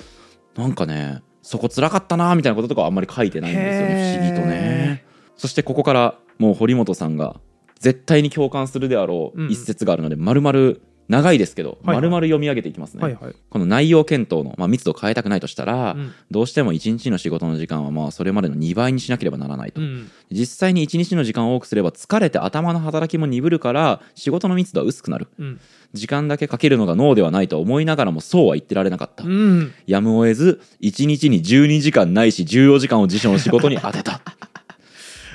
なんかねそこ辛かったなみたいなこととかはあんまり書いてないんですよね。不思議とね。そしてここからもう堀本さんが絶対に共感するであろううん。一節があるので、丸々長いですけど、丸々読み上げていきますね、はいはい、この内容検討の、まあ、密度を変えたくないとしたら、うん。どうしても1日の仕事の時間はまあそれまでの2倍にしなければならないと、うん。実際に1日の時間を多くすれば疲れて頭の働きも鈍るから仕事の密度は薄くなる。うん。時間だけかけるのが脳ではないと思いながらもそうは言ってられなかった、うん、やむを得ず1日に12時間ないし14時間を辞書の仕事に当てた、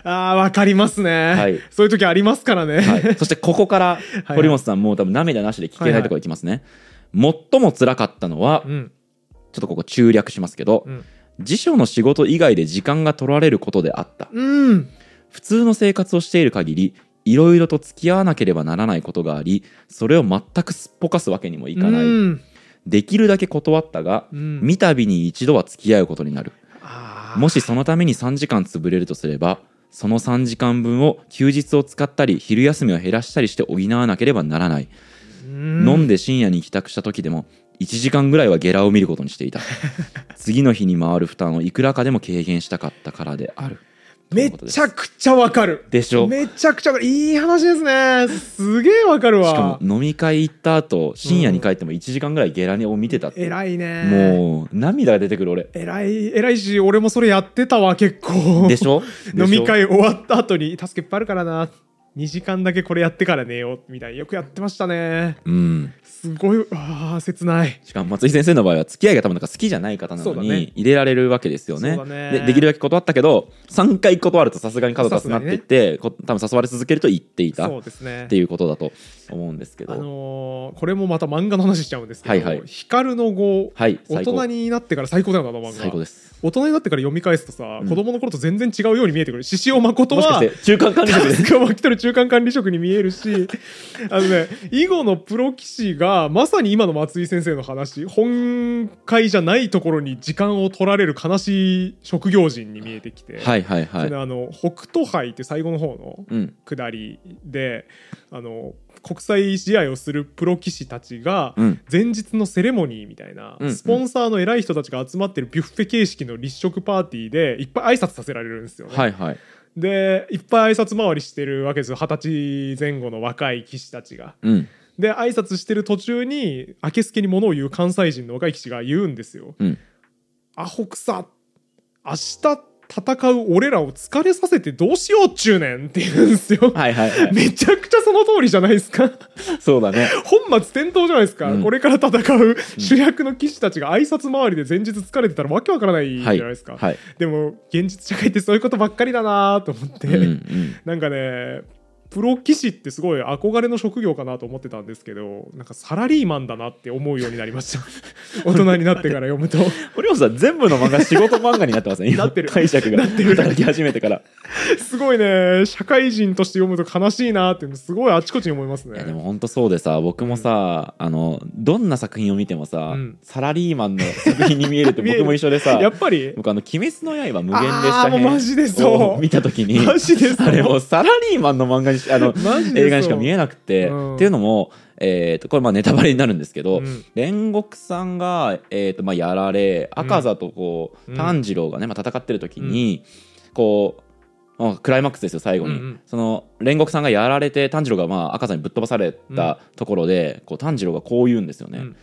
あーわかりますね、はい。そういう時ありますからね、はい、そしてここから はい。堀本さんもう多分涙なしで聞けないところいきますね、最も辛かったのはうん。ちょっとここ中略しますけど、うん。辞書の仕事以外で時間が取られることであった。うん。普通の生活をしている限りいろいろと付き合わなければならないことがありそれを全くすっぽかすわけにもいかない、うん。できるだけ断ったが、うん。見たびに一度は付き合うことになる。もしそのために3時間潰れるとすればその3時間分を休日を使ったり昼休みを減らしたりして補わなければならない、うん。飲んで深夜に帰宅した時でも1時間ぐらいはゲラを見ることにしていた。次の日に回る負担をいくらかでも軽減したかったからであるめちゃくちゃわかる。でしょ。めちゃくちゃいい話ですね。すげえわかるわ。しかも飲み会行った後深夜に帰っても1時間ぐらいゲラを見てたって、偉いね。もう涙が出てくる俺。偉い偉いし俺もそれやってたわ結構。でしょ？飲み会終わった後に助けいっぱいあるからな2時間だけこれやってから寝ようみたいなよくやってましたね。うん。すごいあー切ない。しかも松井先生の場合は付き合いが多分なんか好きじゃない方なのに入れられるわけですよね。そうだね。でできるだけ断ったけど3回断るとさすがに角立つなって言って、こ多分誘われ続けると言っていた。っそうですね。ていうことだと思うんですけど、あのーこれもまた漫画の話しちゃうんですけど「はいはい。光の語」はい大人になってから最高だよなあの漫画最高です。大人になってから読み返すとさ、うん。子供の頃と全然違うように見えてくる。獅子王誠は中間管理職でタスクを巻き取る中間管理職に見えるしあのね囲碁のプロ棋士がまさに今の松井先生の話本会じゃないところに時間を取られる悲しい職業人に見えてきて、はいはいはい。あの北斗杯って最後の方のうん。下りであの国際試合をするプロ棋士たちがうん前日のセレモニーみたいな、うんスポンサーの偉い人たちが集まってるビュッフェ形式の立食パーティーでいっぱい挨拶させられるんですよね。はいはいでいっぱい挨拶回りしてるわけですよ二十歳前後の若い棋士たちが。うんで挨拶してる途中に明けすけに物を言う関西人の若い棋士が言うんですよ。うんアホくさ明日戦う俺らを疲れさせてどうしようっちゅうねんって言うんですよ。はいはいはい。めちゃくちゃその通りじゃないですか。そうだね。本末転倒じゃないですか、うん。これから戦う主役の騎士たちが挨拶回りで前日疲れてたらわけわからないじゃはないいですか、はい。でも現実社会ってそういうことばっかりだなと思って、うんうん。なんかねプロ棋士ってすごい憧れの職業かなと思ってたんですけどなんかサラリーマンだなって思うようになりました。大人になってから読むと。堀本さん全部の漫画仕事漫画になってますね今なってる。解釈が。なってる。働き始めてから。すごいね。社会人として読むと悲しいなってすごいあちこちに思いますね。いやでも本当そうでさ僕もさ、あのどんな作品を見てもさ、うん。サラリーマンの作品に見えるって 僕も一緒でさやっぱり？僕あの「鬼滅の刃無限列あ車編ーもうマジで」そう。を見た時に マジであれもうサラリーマンの漫画にしあの映画にしか見えなくて、うん。っていうのも、えー、とこれまあネタバレになるんですけど、うん。煉獄さんが、えーとまあ、やられ赤座とこう、うん炭治郎がね、まあ、戦ってる時に、こう、まあ、クライマックスですよ最後に、うんうん。その煉獄さんがやられて炭治郎がまあ赤座にぶっ飛ばされたところで、こう炭治郎がこう言うんですよね、うん。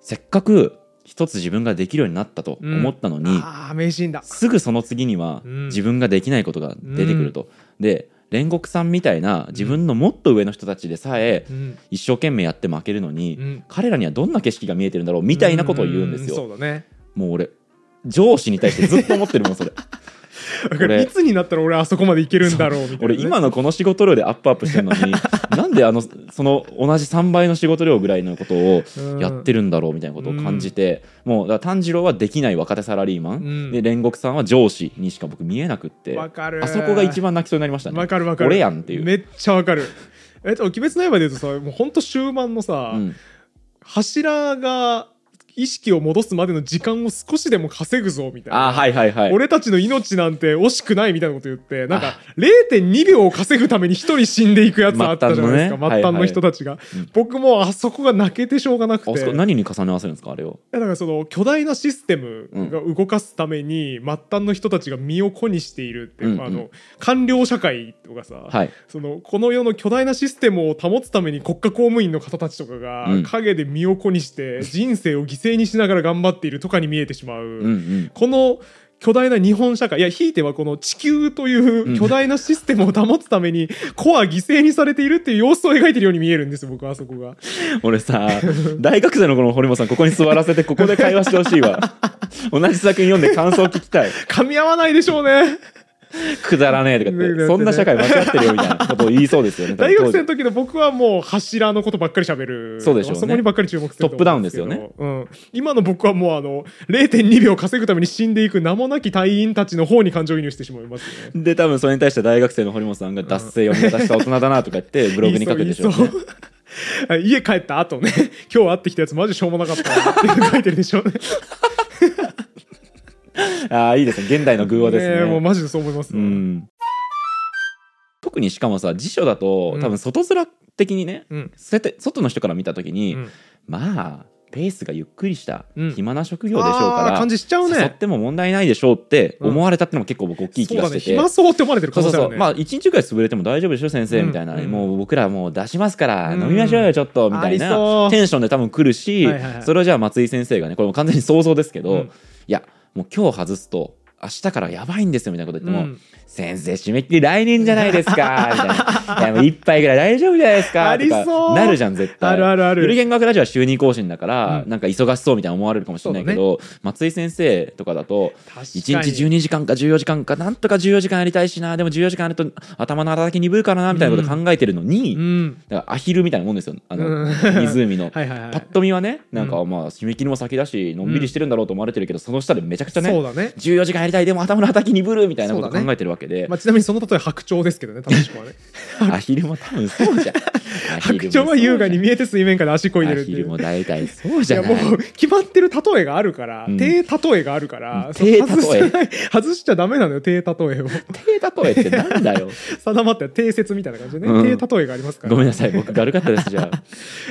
せっかく一つ自分ができるようになったと思ったのに、ああ名シーンだ。すぐその次にはうん。自分ができないことが出てくると、で煉獄さんみたいな自分のもっと上の人たちでさえうん。一生懸命やって負けるのに、うん。彼らにはどんな景色が見えてるんだろうみたいなことを言うんですよ、そうだね。もう俺上司に対してずっと思ってるもんそれだからいつになったら俺あそこまでいけるんだろうみたいなね、俺今のこの仕事量でアップアップしてるのに なんであのその同じ3倍の仕事量ぐらいのことをやってるんだろうみたいなことを感じて、もうだ炭治郎はできない若手サラリーマン、うん。で煉獄さんは上司にしか僕見えなくってあそこが一番泣きそうになりましたね。わかる。わかる俺やんっていう。めっちゃわかる。えっと「鬼滅の刃」で言うとさもうほんと終盤のさ、うん。柱が意識を戻すまでの時間を少しでも稼ぐぞみたいな。あはいはいはい。俺たちの命なんて惜しくないみたいなこと言ってなんかあ0.2秒を稼ぐために一人死んでいくやつあったじゃないですか。末末端のね端の人たちが、うん。僕もあそこが泣けてしょうがなくて。何に重ね合わせるんですかあれを？だからその巨大なシステムが動かすために末端の人たちが身を粉にしているっていう、うんうんあの官僚社会とかさ、はい。そのこの世の巨大なシステムを保つために国家公務員の方たちとかがうん。陰で身を粉にして人生を犠牲にしながら頑張っているとかに見えてしまう、うんうん。この巨大な日本社会いやひいてはこの地球という巨大なシステムを保つためにコア犠牲にされているっていう様子を描いてるように見えるんですよ僕はあそこが。俺さ大学生の頃の堀本さんここに座らせてここで会話してほしいわ。同じ作品読んで感想聞きたい。噛み合わないでしょうね くだらねえとか言っねてそんな社会間違ってるよみたいなことを言いそうですよね。大学生の当時時の僕はもう柱のことばっかり喋るそうでしょうね。そこにばっかり注目するトップダウンですよね。うん、今の僕はもうあの0.2秒稼ぐために死んでいく名もなき隊員たちの方に感情移入してしまいますね。で多分それに対して大学生の堀本さんが脱税読み方した大人だなとか言って ブログに書くでしょう。ね家帰った後ね。今日会ってきたやつマジしょうもなかったなって書いてるでしょうね ああいいですね。現代の偶話ですね。ねえもうマジでそう思います、うん。特にしかもさ辞書だとうん。多分外面的にね、うん。外の人から見た時に、うん。まあペースがゆっくりしたうん。暇な職業でしょうから、感じしちゃう誘っねても問題ないでしょうって思われたってのも結構僕大きい気がしてて、暇そうって思われてる可そうそうそう、まあ一日ぐらい潰れても大丈夫でしょ先生うん。みたいな、うん。もう僕らもう出しますからうん。飲みましょうよちょっとみたいなテンションで多分来るし、それをじゃあ松井先生がねこれも完全に想像ですけど、うん。いやもう今日外すと明日からやばいんですよみたいなこと言っても、うん。先生締め切り来年じゃないですかみたいな。いやもう一杯ぐらい大丈夫じゃないですかありそう。なるじゃん絶対。あるあるある。ゆる言語学ラジオは週2更新だから、うん。なんか忙しそうみたいな思われるかもしれないけど、松井先生とかだと確かに。1日12時間か14時間かなんとか14時間やりたいしなでも14時間やると頭の働き鈍るからなみたいなこと考えてるのに、うん。だからアヒルみたいなもんですよあの、うん。湖の。はいはいはい。パッと見はねなんかまあ締め切りも先だしのんびりしてるんだろうと思われてるけど、その下でめちゃくちゃねそうだね。14時間やりたいでも頭の働き鈍るみたいなこと考えてるわけで、まあ、ちなみにその例え白鳥ですけどね正しくはね アヒルも多分 そうじゃん。白鳥は優雅に見えて水面下で足こいでるアヒルっていう。も大体そういじゃない。やもう決まってる例えがあるから、うん。低例えがあるから、低例え。外しちゃダメなのよ低例えを。低例えってなんだよ。定まって定説みたいな感じでね、うん。低例えがありますから。ごめんなさい。僕悪かったですじゃあ。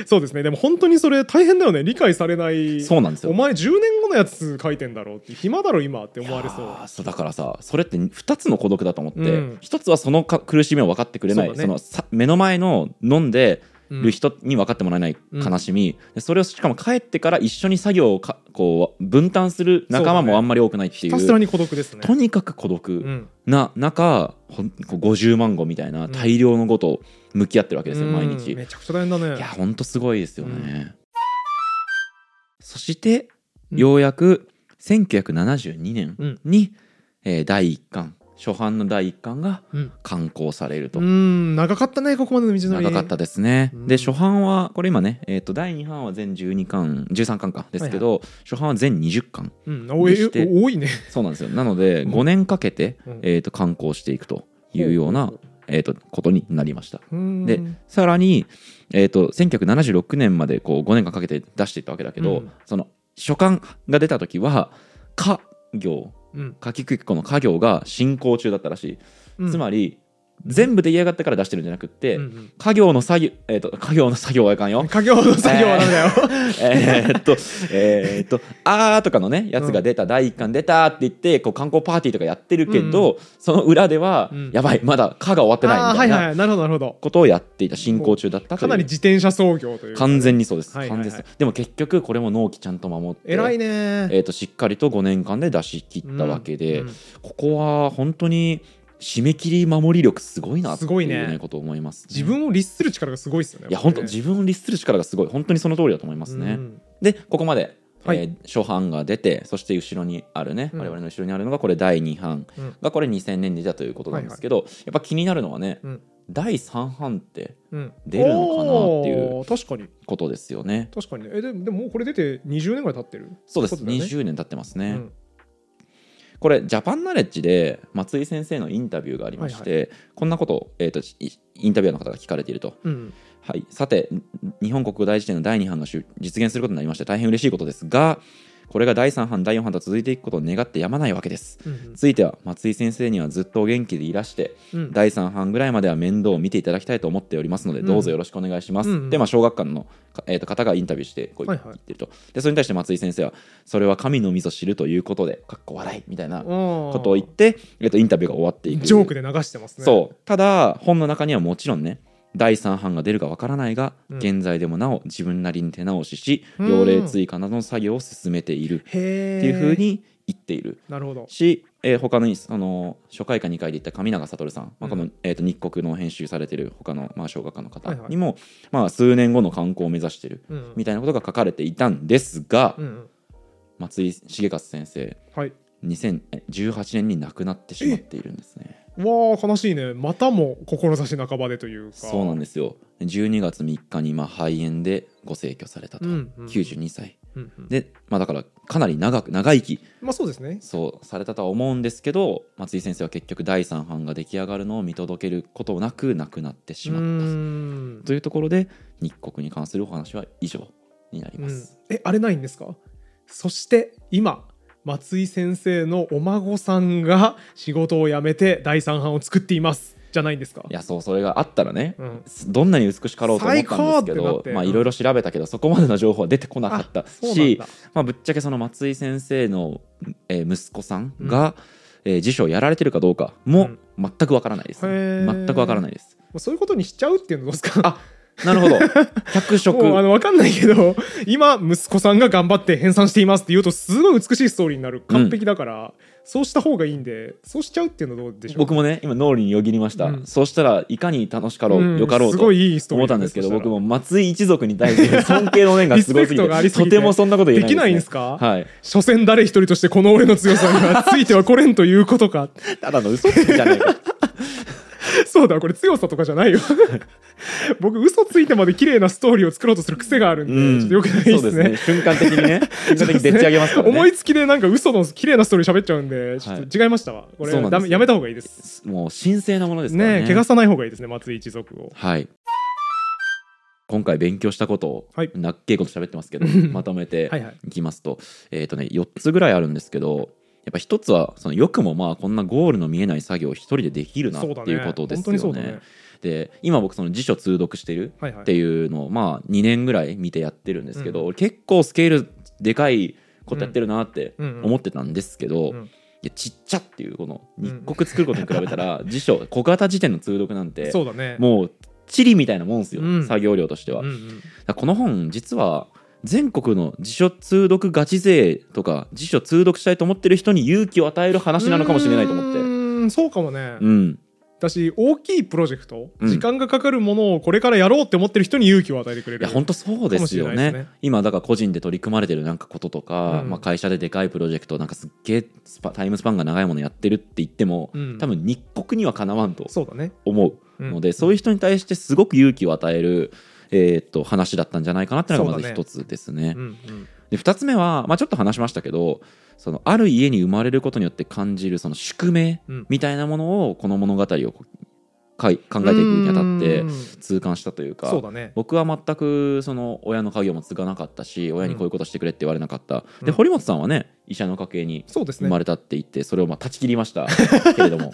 そうですね。でも本当にそれ大変だよね。理解されない。そうなんですよ。お前10年後のやつ書いてんだろうって暇だろ今って思われそう。そうだからさそれって2つの孤独だと思って、うん。一つはそのか苦しみを分かってくれないそ、そのさ目の前の飲んでうんる人に分かってもらえない悲しみ、でそれをしかも帰ってから一緒に作業をかこう分担する仲間もあんまり多くないっていうひたすらに孤独ですね。とにかく孤う独ん。な中、ほんこう50万語みたいな大量の語と向き合ってるわけですよ、毎日。うんめちゃくちゃ大変だね。いやほんとすごいですよね。うん。そしてうん。ようやく1972年うん。に、えー第1巻初版の第1巻がうん。刊行されると。うん。長かったねここまでの道のり。長かったですね。うん。で初版はこれ今ね、えー、と第2版は全12巻13巻かですけど、初版は全20巻うん。おいにして多いね。そうなんですよ。なのでうん。5年かけて、うん。えー、と刊行していくというような、えー、とことになりました。うん。でさらに、えー、と1976年までこう5年間かけて出していったわけだけど、うん。その書簡が出た時は家業うん。書きくこの家業が進行中だったらしい、うん。つまり全部出来上がってから出してるんじゃなくって、うん家業の作業えっ、と家業の作業はいかんよ。うん家業の作業はダメだよ。えーっとえーっとあーとかのねやつが出た、第1巻出たって言ってこう観光パーティーとかやってるけど、その裏では、うん。やばいまだ家が終わってないみたなはいいはい。なるほどなるほど。ことをやっていた進行中だったかなり自転車操業というか。完全にそうです、はいはいはい。完全でも結局これも納期ちゃんと守って偉いねえー、としっかりと5年間で出し切ったわけで、うんうん。ここは本当に締め切り守り力すごいなってすごいね。ことを思います、自分を律する力がすごいですよねいや本当ね。自分を律する力がすごい。本当にその通りだと思いますね、うん。でここまで、はい。えー初版が出てそして後ろにあるね、うん。我々の後ろにあるのがこれ第2版うん。がこれ2000年に出たということなんですけど、やっぱ気になるのはね、うん。第3版ってうん。出るのかなっていう確かに。ことですよね。確かにね。えででももうこれ出て20年ぐらい経ってるそうです、ね20年経ってますね、うんこれジャパンナレッジで松井先生のインタビューがありまして、こんなことを、えー、といインタビュアーの方が聞かれていると、うん。はい、さて日本国語大辞典の第2版が実現することになりまして大変嬉しいことですがこれが第3版第4版と続いていくことを願ってやまないわけです。うんついては松井先生にはずっとお元気でいらしてうん。第3版ぐらいまでは面倒を見ていただきたいと思っておりますので、うん。どうぞよろしくお願いします、うんうん。で、まあ、小学館の、かえー、と方がインタビューしてこう言はいはい。ってると、でそれに対して松井先生はそれは神のみぞ知るということでかっこ笑いみたいなこことを言って、えー、とインタビューが終わっていく。ジョークで流してますね。そう。ただ本の中にはもちろんね第3版が出るかわからないが、うん。現在でもなお自分なりに手直ししうん。用例追加などの作業を進めている。っていうふうに言っている。なるほど。し、えー他のその初回か2回で言った上永悟さん、まあ、うん。この、えー、と日国の編集されてる他の、まあ、小学館の方はいはい。にも、まあ、数年後の観光を目指してるうんみたいなことが書かれていたんですが、うんうん。松井重勝先生はい。2018年に亡くなってしまっているんですね。わあ悲しいね。またも志半ばでというか。そうなんですよ。12月3日にまあ肺炎でご逝去されたと、うんうん。92歳。うんうん。で、まあ、だからかなり長く長生き。まあそうですね。そうされたとは思うんですけど松井先生は結局第3版が出来上がるのを見届けることなく亡くなってしまった。というところで日国に関するお話は以上になりうん。ます、えあれないんですか？そして今松井先生のお孫さんが仕事を辞めて第三版を作っています。じゃないんですか？いやそうそれがあったらねうん。どんなに美しかろうと思ったんですけ最高ってなどまあいろいろ調べたけどそこまでの情報は出てこなかったあそうなんしだまあ、ぶっちゃけその松井先生の、えー息子さんが、えー辞書をやられてるかどうかも全くわからないです、へー。全くわからないです。もうそういうことにしちゃうっていうのどうですか？あなるほど。脚色。もうあの分かんないけど今息子さんが頑張って編纂していますって言うとすごい美しいストーリーになる。完璧だから、そうした方がいいんでそうしちゃうっていうのはどうでしょう？僕もね今脳裏によぎりました、うん。そうしたらいかに楽しかろう、うん。よかろうと思ったんですけどそしたら。僕も松井一族に対して 尊敬の念がすごすぎリスペクトがありすぎて。てとてもそんなこと言えないできないんですか？か、はい。所詮誰一人としてこの俺の強さにはついてはこれんということか。ただの嘘つきじゃないか そうだこれ強さとかじゃないよ 僕嘘ついてまで綺麗なストーリーを作ろうとする癖があるんで、うん。ちょっとよくないですね。そう瞬間的にね。瞬間的にでっち上げますからね。思いつきでなんか嘘の綺麗なストーリー喋っちゃうんでちょっと違いましたわ、これそうなんですよ。ダメやめた方がいいです。もう神聖なものですからね。ねえ汚さない方がいいですね松井一族を。はい。今回勉強したことを、はい。なっけいこと喋ってますけどまとめてはいはい。いきますと,、えーとね、4つぐらいあるんですけどやっぱ一つはそのよくもまあこんなゴールの見えない作業を一人でできるなっていうことですよね。で今僕その辞書通読してる。はいはい。っていうのをまあ2年ぐらい見てやってるんですけど、俺結構スケールでかいことやってるなって思ってたんですけど、うん。いやちっちゃっていうこの日国作ることに比べたら 辞書小型辞典の通読なんてそうだね。もう地理みたいなもんですよ、うん。作業量としては。うんうん。この本実は全国の辞書通読ガチ勢とか辞書通読したいと思ってる人に勇気を与える話なのかもしれないと思って。うーんそうかもね、うん。だし大きいプロジェクト、うん時間がかかるものをこれからやろうって思ってる人に勇気を与えてくれる。いや本当そうですよね。かもしれないですね。今だから個人で取り組まれてるなんかこととか、うん。まあ、会社ででかいプロジェクトなんかすっげえスパタイムスパンが長いものやってるって言っても、うん。多分日国にはかなわんとそうだね。思うので、そういう人に対してすごく勇気を与える、えーっと話だったんじゃないかなっていうのがまず一つですね。うんうん。で2つ目は、まあ、ちょっと話しましたけどそのある家に生まれることによって感じるその宿命うん。みたいなものをこの物語を考えていくにあたってうん。痛感したというかね。僕は全くその親の家業も継がなかったし親にこういうことしてくれって言われなかった、うん。で堀本さんはね医者の家系に生まれたって言ってそれをまあ断ち切りました。けれども。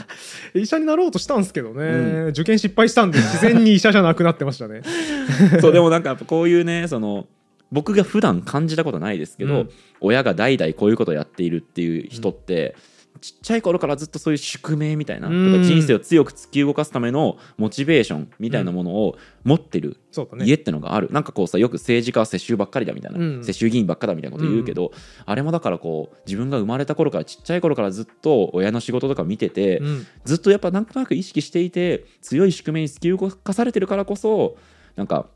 医者になろうとしたんですけどね、う受験失敗したんで自然に医者じゃなくなってましたね。そうでもなんかこういうねその僕が普段感じたことないですけど、うん。親が代々こういうことをやっているっていう人って、ちっちゃい頃からずっとそういう宿命みたいな、うん。とか人生を強く突き動かすためのモチベーションみたいなものを持ってる家ってのがある、なんかこうさよく政治家は世襲ばっかりだみたいな、うん。世襲議員ばっかだみたいなこと言うけど、あれもだからこう自分が生まれた頃からちっちゃい頃からずっと親の仕事とか見てて、うん。ずっとやっぱなんとなく意識していて強い宿命に突き動かされてるからこそなんか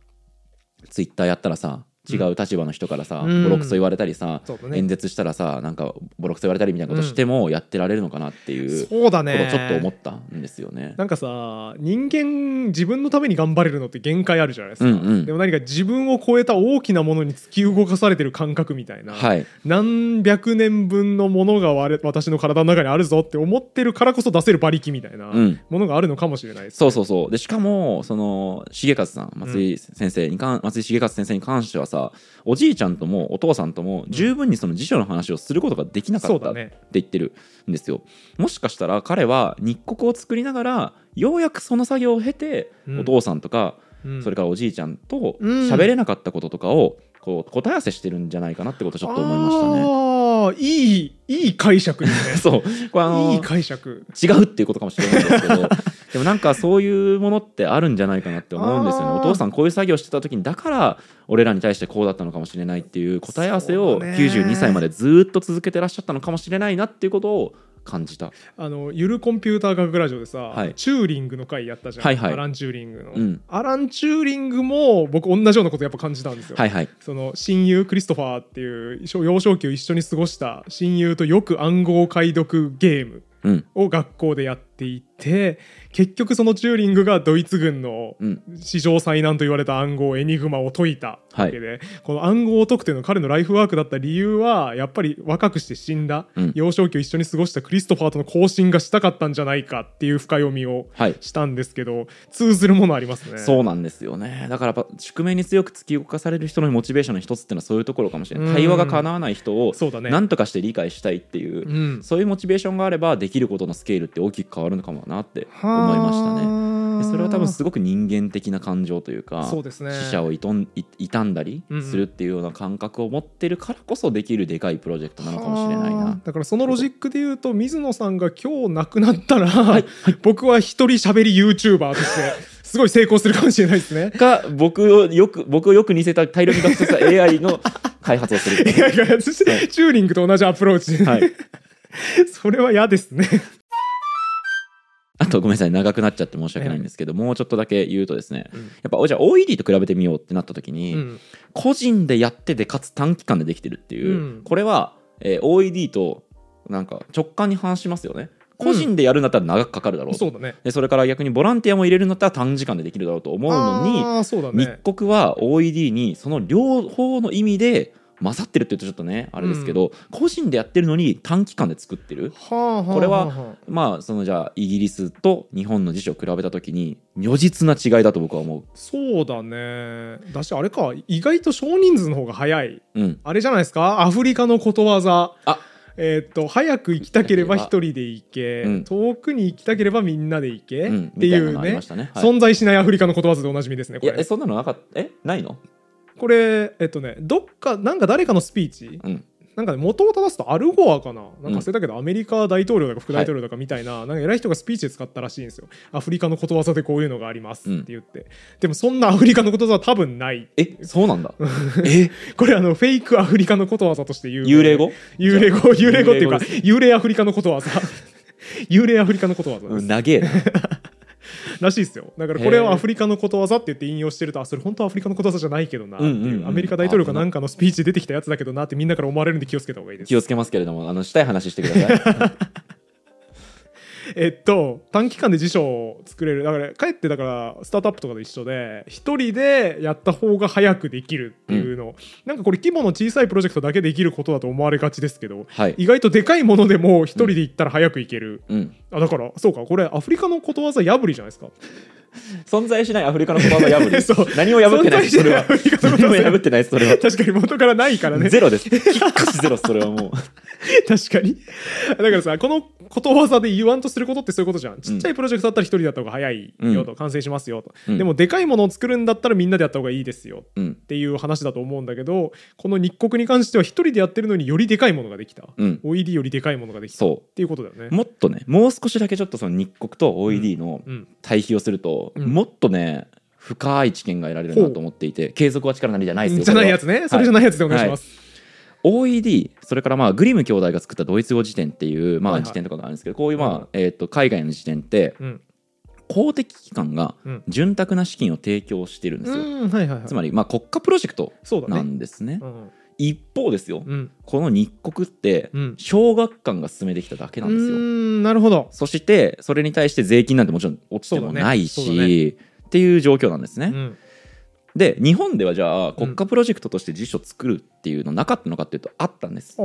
ツイッターやったらさ違う立場の人からさ、うん。ボロクソ言われたりさ、ね。演説したらさなんかボロクソ言われたりみたいなことしてもやってられるのかなっていうこそうだね。ちょっと思ったんですよね。なんかさ人間自分のために頑張れるのって限界あるじゃないですか、うんうん。でも何か自分を超えた大きなものに突き動かされてる感覚みたいな、はい、何百年分のものが私の体の中にあるぞって思ってるからこそ出せる馬力みたいなうん。ものがあるのかもしれないです、そうそうそう。でしかもその重勝さん松井先生にかん、松井重勝先生に関してはさおじいちゃんともお父さんとも十分にその辞書の話をすることができなかったって言ってるんですよ。もしかしたら彼は日国を作りながらようやくその作業を経て、うん。お父さんとか、うん。それからおじいちゃんとうん。喋れなかったこととかをこう答え合わせしてるんじゃないかなってことをちょっと思いましたね。ああいいいい解釈ですね。そう。これあのいい解釈。違うっていうことかもしれないですけど。でもなんかそういうものってあるんじゃないかなって思うんですよね。お父さんこういう作業してた時にだから俺らに対してこうだったのかもしれないっていう答え合わせをそうだね。92歳までずっと続けてらっしゃったのかもしれないなっていうことを感じた。あのゆるコンピューター学ラジオでさ、はい。チューリングの回やったじゃん、はいはい。アラン・チューリングの、うん。アラン・チューリングも僕同じようなことやっぱ感じたんですよ、はいはい。その親友クリストファーっていう幼少期を一緒に過ごした親友とよく暗号解読ゲームうん。を学校でやっていて結局そのチューリングがドイツ軍のうん。史上最難と言われた暗号エニグマを解いたわけで、この暗号を解くというのは彼のライフワークだった理由はやっぱり若くして死んだ、うん。幼少期を一緒に過ごしたクリストファーとの交信がしたかったんじゃないかっていう深読みをはい。したんですけど通ずるものありますね。そうなんですよね。だからやっぱ宿命に強く突き動かされる人のモチベーションの一つっていうのはそういうところかもしれない。うん対話が叶わない人を何とかして理解したいっていううん。そういうモチベーションがあればできることのスケールって大きく変わるのかもなって思いましたね。でそれは多分すごく人間的な感情というかそうですね。死者をいとんい傷んだりするっていうような感覚を持ってるからこそできるでかいプロジェクトなのかもしれないはあ。な。だからそのロジックで言うと水野さんが今日亡くなったら、僕は一人喋り YouTuber として すごい成功するかもしれないですね。か僕をよく僕をよく似せた大量に学習した AI の開発をする。いやいや、そしてチューリングと同じアプローチ。で、はい。それは嫌ですねあとごめんなさい長くなっちゃって申し訳ないんですけど、もうちょっとだけ言うとですねうん。やっぱじゃあ OED と比べてみようってなった時に、うん。個人でやっててかつ短期間でできてるっていう、うん。これは、えー OED となんか直感に反しますよね。個人でやるんだったら長くかかるだろうと、そうだね。でそれから逆にボランティアも入れるんだったら短時間でできるだろうと思うのにああそうだ密ね告は OED にその両方の意味で勝ってるって言うとちょっとねあれですけど、個人でやってるのに短期間で作ってる。はあはあこれははあまあそのじゃあイギリスと日本の辞書を比べた時に如実な違いだと僕は思そうだね。だしあれか意外と少人数の方が早い。うん。あれじゃないですか？アフリカのことわざ。あ。えーっと早く行きたければ一人で行け、うん。遠くに行きたければみんなで行け、うん。っていうね。ね。はい。存在しないアフリカのことわざでおなじみですねこれ。いやえそんなのなかった？え？ないの？これえっとねどっかなんか誰かのスピーチうん。なんかね元を正すとアルゴアかな。なんうんか忘れたけど、アメリカ大統領だか副大統領だかみたいな,、なんか偉い人がスピーチで使ったらしいんですよ。アフリカのことわざでこういうのがありますって言って、でもそんなアフリカのことわざは多分ない。えそうなんだ。え？これあのフェイクアフリカのことわざとして言う。幽霊語？幽霊語。幽霊語っていうか幽霊アフリカのことわざ。幽霊アフリカのことわざです、うん長えならしいですよ。だからこれをアフリカのことわざって言って引用してるとあそれ本当はアフリカのことわざじゃないけどなっていう,、アメリカ大統領かなんかのスピーチで出てきたやつだけどなってみんなから思われるんで気をつけた方がいいです。気をつけますけれどもあのしたい話してください えっと短期間で辞書を作れる。だからかえってだからスタートアップとかと一緒で一人でやった方が早くできるっていうの、なんかこれ規模の小さいプロジェクトだけできることだと思われがちですけどはい。意外とでかいものでも一人で行ったら早く行ける、うん。あだからそうかこれアフリカのことわざ破りじゃないですか存在しないアフリカの言葉破り。そう。何を破ってない存在しそれはアフリカの 何もことわざ破ってないですそれは。確かに元からないからね。ゼロです。きっかしゼロですそれはもう。確かに。だからさこのことわざで言わんとすることってそういうことじゃん。ちっちゃいプロジェクトだったら一人だった方が早いよと、完成しますよと、うん。でもでかいものを作るんだったらみんなでやった方がいいですようん。っていう話だと思うんだけどこの日国に関しては一人でやってるのによりでかいものができた、うん。OED よりでかいものができた。っそていうことだよね。うもっとねもう少しだけちょっとその日国と OED のうん。対比をすると、うん。もっとね深い知見が得られるなと思っていて継続は力なりじゃないですよじゃないやつね。それじゃないやつでお願いします、OED それからまあグリム兄弟が作ったドイツ語辞典っていうまはいはい。あ辞典とかがあるんですけどこういうまはいあえーと海外の辞典ってうん。公的機関がうん。潤沢な資金を提供してるんですよ。うん。はいはいはい。つまりまあ国家プロジェクトなんですね。うん一方ですよ。うん。この日国ってうん。小学館が進めてきただけなんですよ。なるほど。そしてそれに対して税金なんてもちろん落ちてもないそうだね。そうだしっていう状況なんですね。うん。で日本ではじゃあ国家プロジェクトとして辞書作るっていうのなかったのかっていうとあったん。です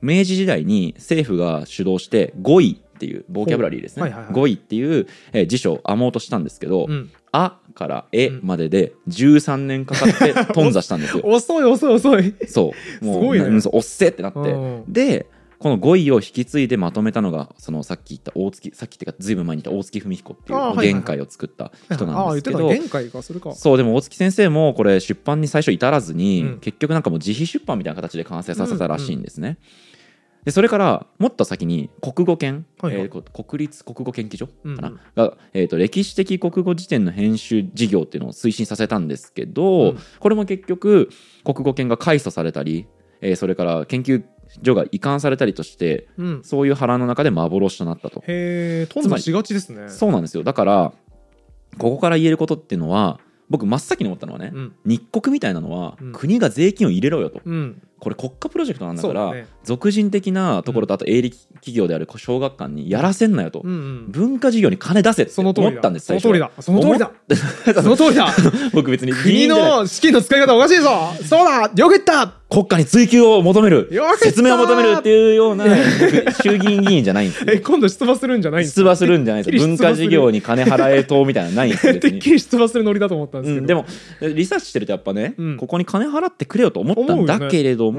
明治時代に政府が主導して語彙っていうボキャブラリーですね、はいはいはい。語彙っていう、えー辞書を編もうとしたんですけど「うん。あ」から「え」までで13年かかって 頓挫したんですよ。遅い遅い遅い。そう。もうすごいねおっせってなって。うん。でこの語彙を引き継いでまとめたのがそのさっき言った大月さっきっていうかずいぶん前に言った大月文彦っていう限界を作った人あなんですけどあ言ってた。限界かそれか。そうでも大月先生もこれ出版に最初至らずに、うん。結局なんかもう自費出版みたいな形で完成させたらしいんですね。でそれからもっと先に国語研、はいはい。えーこ国立国語研究所かな、うんが、えーと歴史的国語辞典の編集事業っていうのを推進させたんですけど、うん。これも結局国語研が改組されたり、えーそれから研究所が移管されたりとしてうん。そういう波乱の中で幻となったと。へえ頓挫しがちですね。そうなんですよ。だからここから言えることっていうのは僕真っ先に思ったのはね、うん。日国みたいなのは、うん。国が税金を入れろよと。うんこれ国家プロジェクトなんだからね。俗人的なところとあと営利企業である小学館にやらせんなよと、うん。うん文化事業に金出せって思ったんですその通りだ。その通りだ。だその通りだ。僕別に議国の資金の使い方おかしいぞ。そうだ。よく言った。国家に追及を求める。説明を求めるっていうような僕衆議院議員じゃないんですよ。え今度出馬するんじゃないんです出馬するんじゃないです文化事業に金払え党みたいなのないんですてっにきり出馬するノリだと思ったんですけど、うん、でもリサーチしてるとやっぱね、うん。ここに金払ってくれよと思ったんだけれども、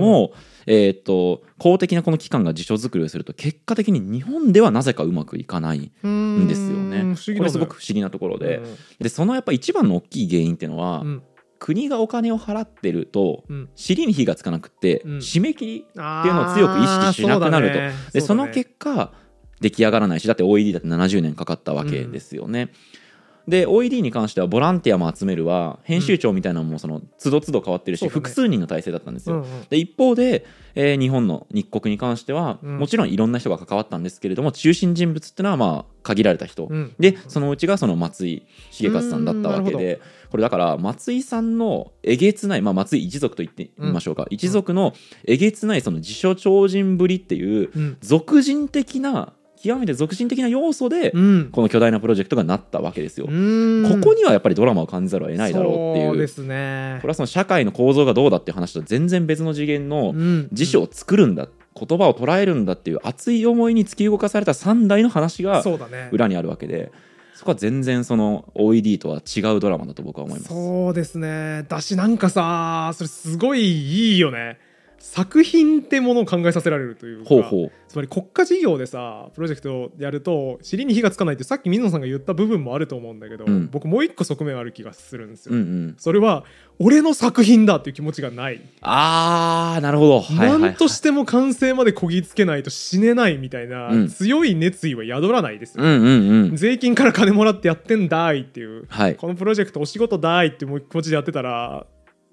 えーっと公的なこの機関が辞書作りをすると結果的に日本ではなぜかうまくいかないんですよね。ね。これすごく不思議なところで,、でそのやっぱ一番の大きい原因っていうのは、うん。国がお金を払ってるとうん。尻に火がつかなくて、うん。締め切りってっていうのを強く意識しなくなると。でその結果出来上がらないしだって OED だって70年かかったわけですよね。で OED に関してはボランティアも集めるわ。編集長みたいなのもその都度都度変わってるし、複数人の体制だったんですよ、うんうん。で一方で、えー日本の日国に関しては、うん。もちろんいろんな人が関わったんですけれども中心人物ってのはまあ限られた人、うん。でそのうちがその松井重勝さんだったわけでこれだから松井さんのえげつない、まあ、松井一族と言ってみましょうか、一族のえげつないその自所超人ぶりっていううん。俗人的な極めて俗人的な要素で、うん。この巨大なプロジェクトがなったわけですよ。うん。ここにはやっぱりドラマを感じざるを得ないだろうっていう。そうですね。これはその社会の構造がどうだっていう話と全然別の次元のうん。辞書を作るんだ言葉を捉えるんだっていう熱い思いに突き動かされた3代の話が裏にあるわけでそこは全然その OED とは違うドラマだと僕は思います。そうですね。だしなんかさそれすごいいいよね作品ってものを考えさせられるというかほうほう。つまり国家事業でさプロジェクトをやると尻に火がつかないってさっき水野さんが言った部分もあると思うんだけど、うん。僕もう一個側面ある気がするんですよ、うんうん、それは俺の作品だっていう気持ちがない、あーなるほど、はいはいはい。何としても完成までこぎつけないと死ねないみたいな、うん。強い熱意は宿らないですよ、うんうんうん。税金から金もらってやってんだいっていうはい。このプロジェクトお仕事だいっていう気持ちでやってたら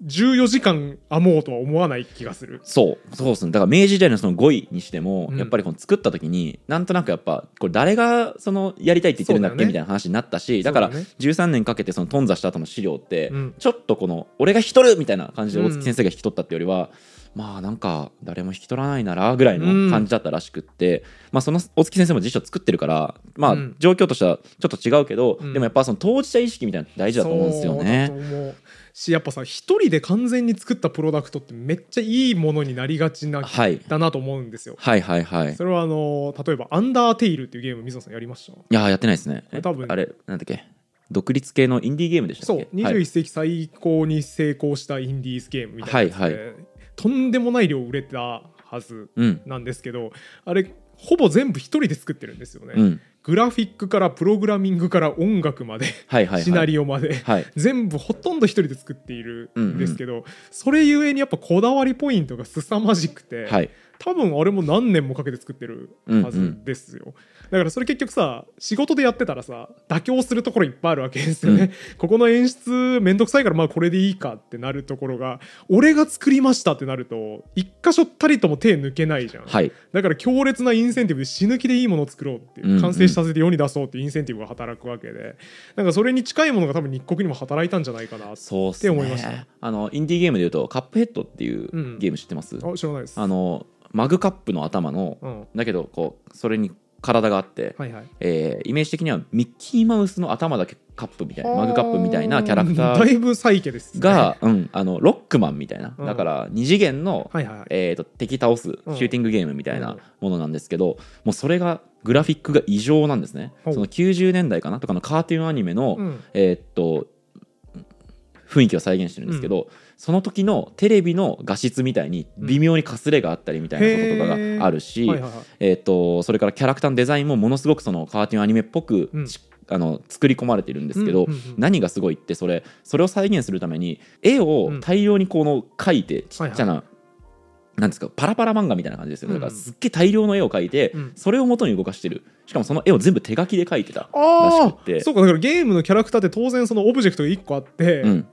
14時間編もうとは思わない気がする。そう。そうですね。だから明治時代のその5位にしても、うん。やっぱりこの作った時になんとなくやっぱこれ誰がそのやりたいって言ってるんだっけそうだよねみたいな話になったしだからそうだね。13年かけてその頓挫した後の資料って、うん。ちょっとこの俺が引き取るみたいな感じで大月先生が引き取ったってよりは、まあなんか誰も引き取らないならぐらいの感じだったらしくって、まあその大月先生も辞書作ってるからまあうん。状況としてはちょっと違うけど、うん。でもやっぱその当事者意識みたいなの大事だと思うんですよね。そうだと思うしやっぱさ一人で完全に作ったプロダクトってめっちゃいいものになりがちなはい。だなと思うんですよ。はいはいはい。いそれはあの例えば「アンダーテイル」っていうゲーム水野さんやりました？やーやってないですね。え多分あれなんだっけ？独立系のインディーゲームでしたっそうけはい21世紀最高に成功したインディーズゲームみたいなやつで、はい。とんでもない量売れたはずうん。なんですけどあれほぼ全部一人で作ってるんですよね、うんグラフィックからプログラミングから音楽まで、はいはいはい。シナリオまではい。全部ほとんど一人で作っているんですけど、それゆえにやっぱこだわりポイントが凄まじくて、はい多分あれも何年もかけて作ってるはずですよ、だからそれ結局さ仕事でやってたらさ妥協するところいっぱいあるわけですよね、ここの演出めんどくさいからまあこれでいいかってなるところが俺が作りましたってなると一箇所たりとも手抜けないじゃん、はい。だから強烈なインセンティブで死ぬ気でいいものを作ろうっていう、うんうん。完成させて世に出そうっていうインセンティブが働くわけで。なんかそれに近いものが多分日国にも働いたんじゃないかなって思いました。ねあのインディーゲームでいうとカップヘッドっていううん。ゲーム知ってます、知らないです。あのマグカップの頭のうん。だけどこうそれに体があって、はいはい。えーイメージ的にはミッキーマウスの頭だけカップみたいなマグカップみたいなキャラクター だいぶサイケですね。が、うん、あのロックマンみたいな。うん。だから二次元の、はいはいはい。えー、と敵倒すシうん。ューティングゲームみたいうん。なものなんですけど、もうそれがグラフィックが異常なんですね。ほう。その90年代かな？とかのカートゥーンアニメの、うん。えーっと雰囲気を再現してるんですけど、その時のテレビの画質みたいに微妙にかすれがあったりみたいなこととかがあるし、はいはいはい。えーっとそれからキャラクターのデザインもものすごくそのカートゥーンアニメっぽく、うん。しあの作り込まれてるんですけど、うんうんうん何がすごいってそれそれを再現するために絵を大量にこの描いてちっちゃな、なんですかパラパラ漫画みたいな感じですよ。ねだからうんすっげえ大量の絵を描いて、うん。それを元に動かしてる。しかもその絵を全部手書きで描いてたらしあくって。あそうかだからゲームのキャラクターって当然そのオブジェクトが1個あって、うん、は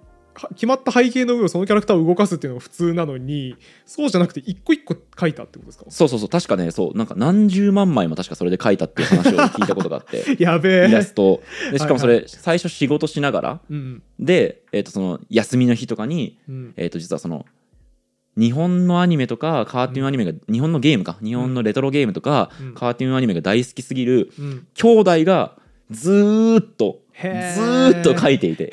決まった背景の上をそのキャラクターを動かすっていうのが普通なのにそうじゃなくて一個一個書いたってことですか？そうそうそう。確かねそう。なんか何十万枚も確かそれで描いたっていう話を聞いたことがあって。やべえ。イラスト。でしかもそれ、はい最初仕事しながらうん。で、えー、とその休みの日とかに、うん。えー、と実はその日本のアニメとかカートゥーンアニメが、日本のゲームか日本のレトロゲームとか、うん。カートゥーンアニメが大好きすぎるうん。兄弟がずーっとずっと描いていて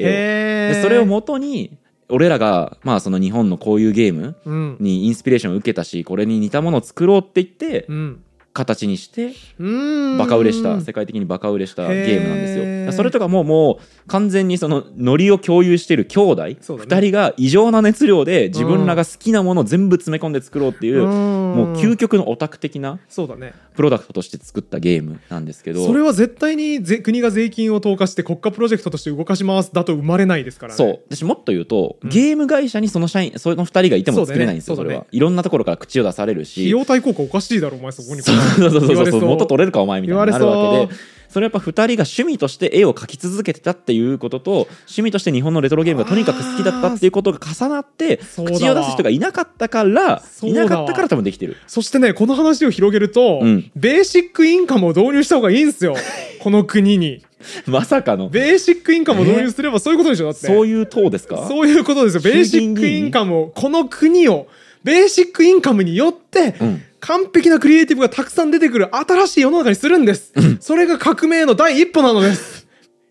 それを元に俺らがまあその日本のこういうゲームうん。にインスピレーションを受けたしこれに似たものを作ろうって言ってうん形にしてうん。バカ売れした世界的にバカ売れしたゲームなんですよ。それとかももう完全にそのノリを共有している兄弟そうだね。2人が異常な熱量で自分らが好きなものを全部詰め込んで作ろうっていうももう究極のオタク的なそうだね。プロダクトとして作ったゲームなんですけどそれは絶対にぜ国が税金を投下して国家プロジェクトとして動かしますだと生まれないですからね。そう。私もっと言うと、うん。ゲーム会社にその社員その2人がいても作れないんですよそ,、れは。いろんなところから口を出されるし費用対効果おかしいだろお前そこにそうそうそうそう。元取れるかお前みたいになるわけでそれやっぱ2人が趣味として絵を描き続けてたっていう。ことと趣味として日本のレトロゲームがとにかく好きだったっていう。ことが重なって口を出す人がいなかったからいなかったから多分できてるそしてねこの話を広げると、う。んベーシックインカムを導入した方がいいんですよこの国にまさかのベーシックインカムを導入すればそう。いうことでしょだってそう。いう党ですかそう。いうことですよベーシックインカムをこの国をベーシックインカムによって、う。ん完璧なクリエイティブがたくさん出てくる新しい世の中にするんです、それが革命の第一歩なのです。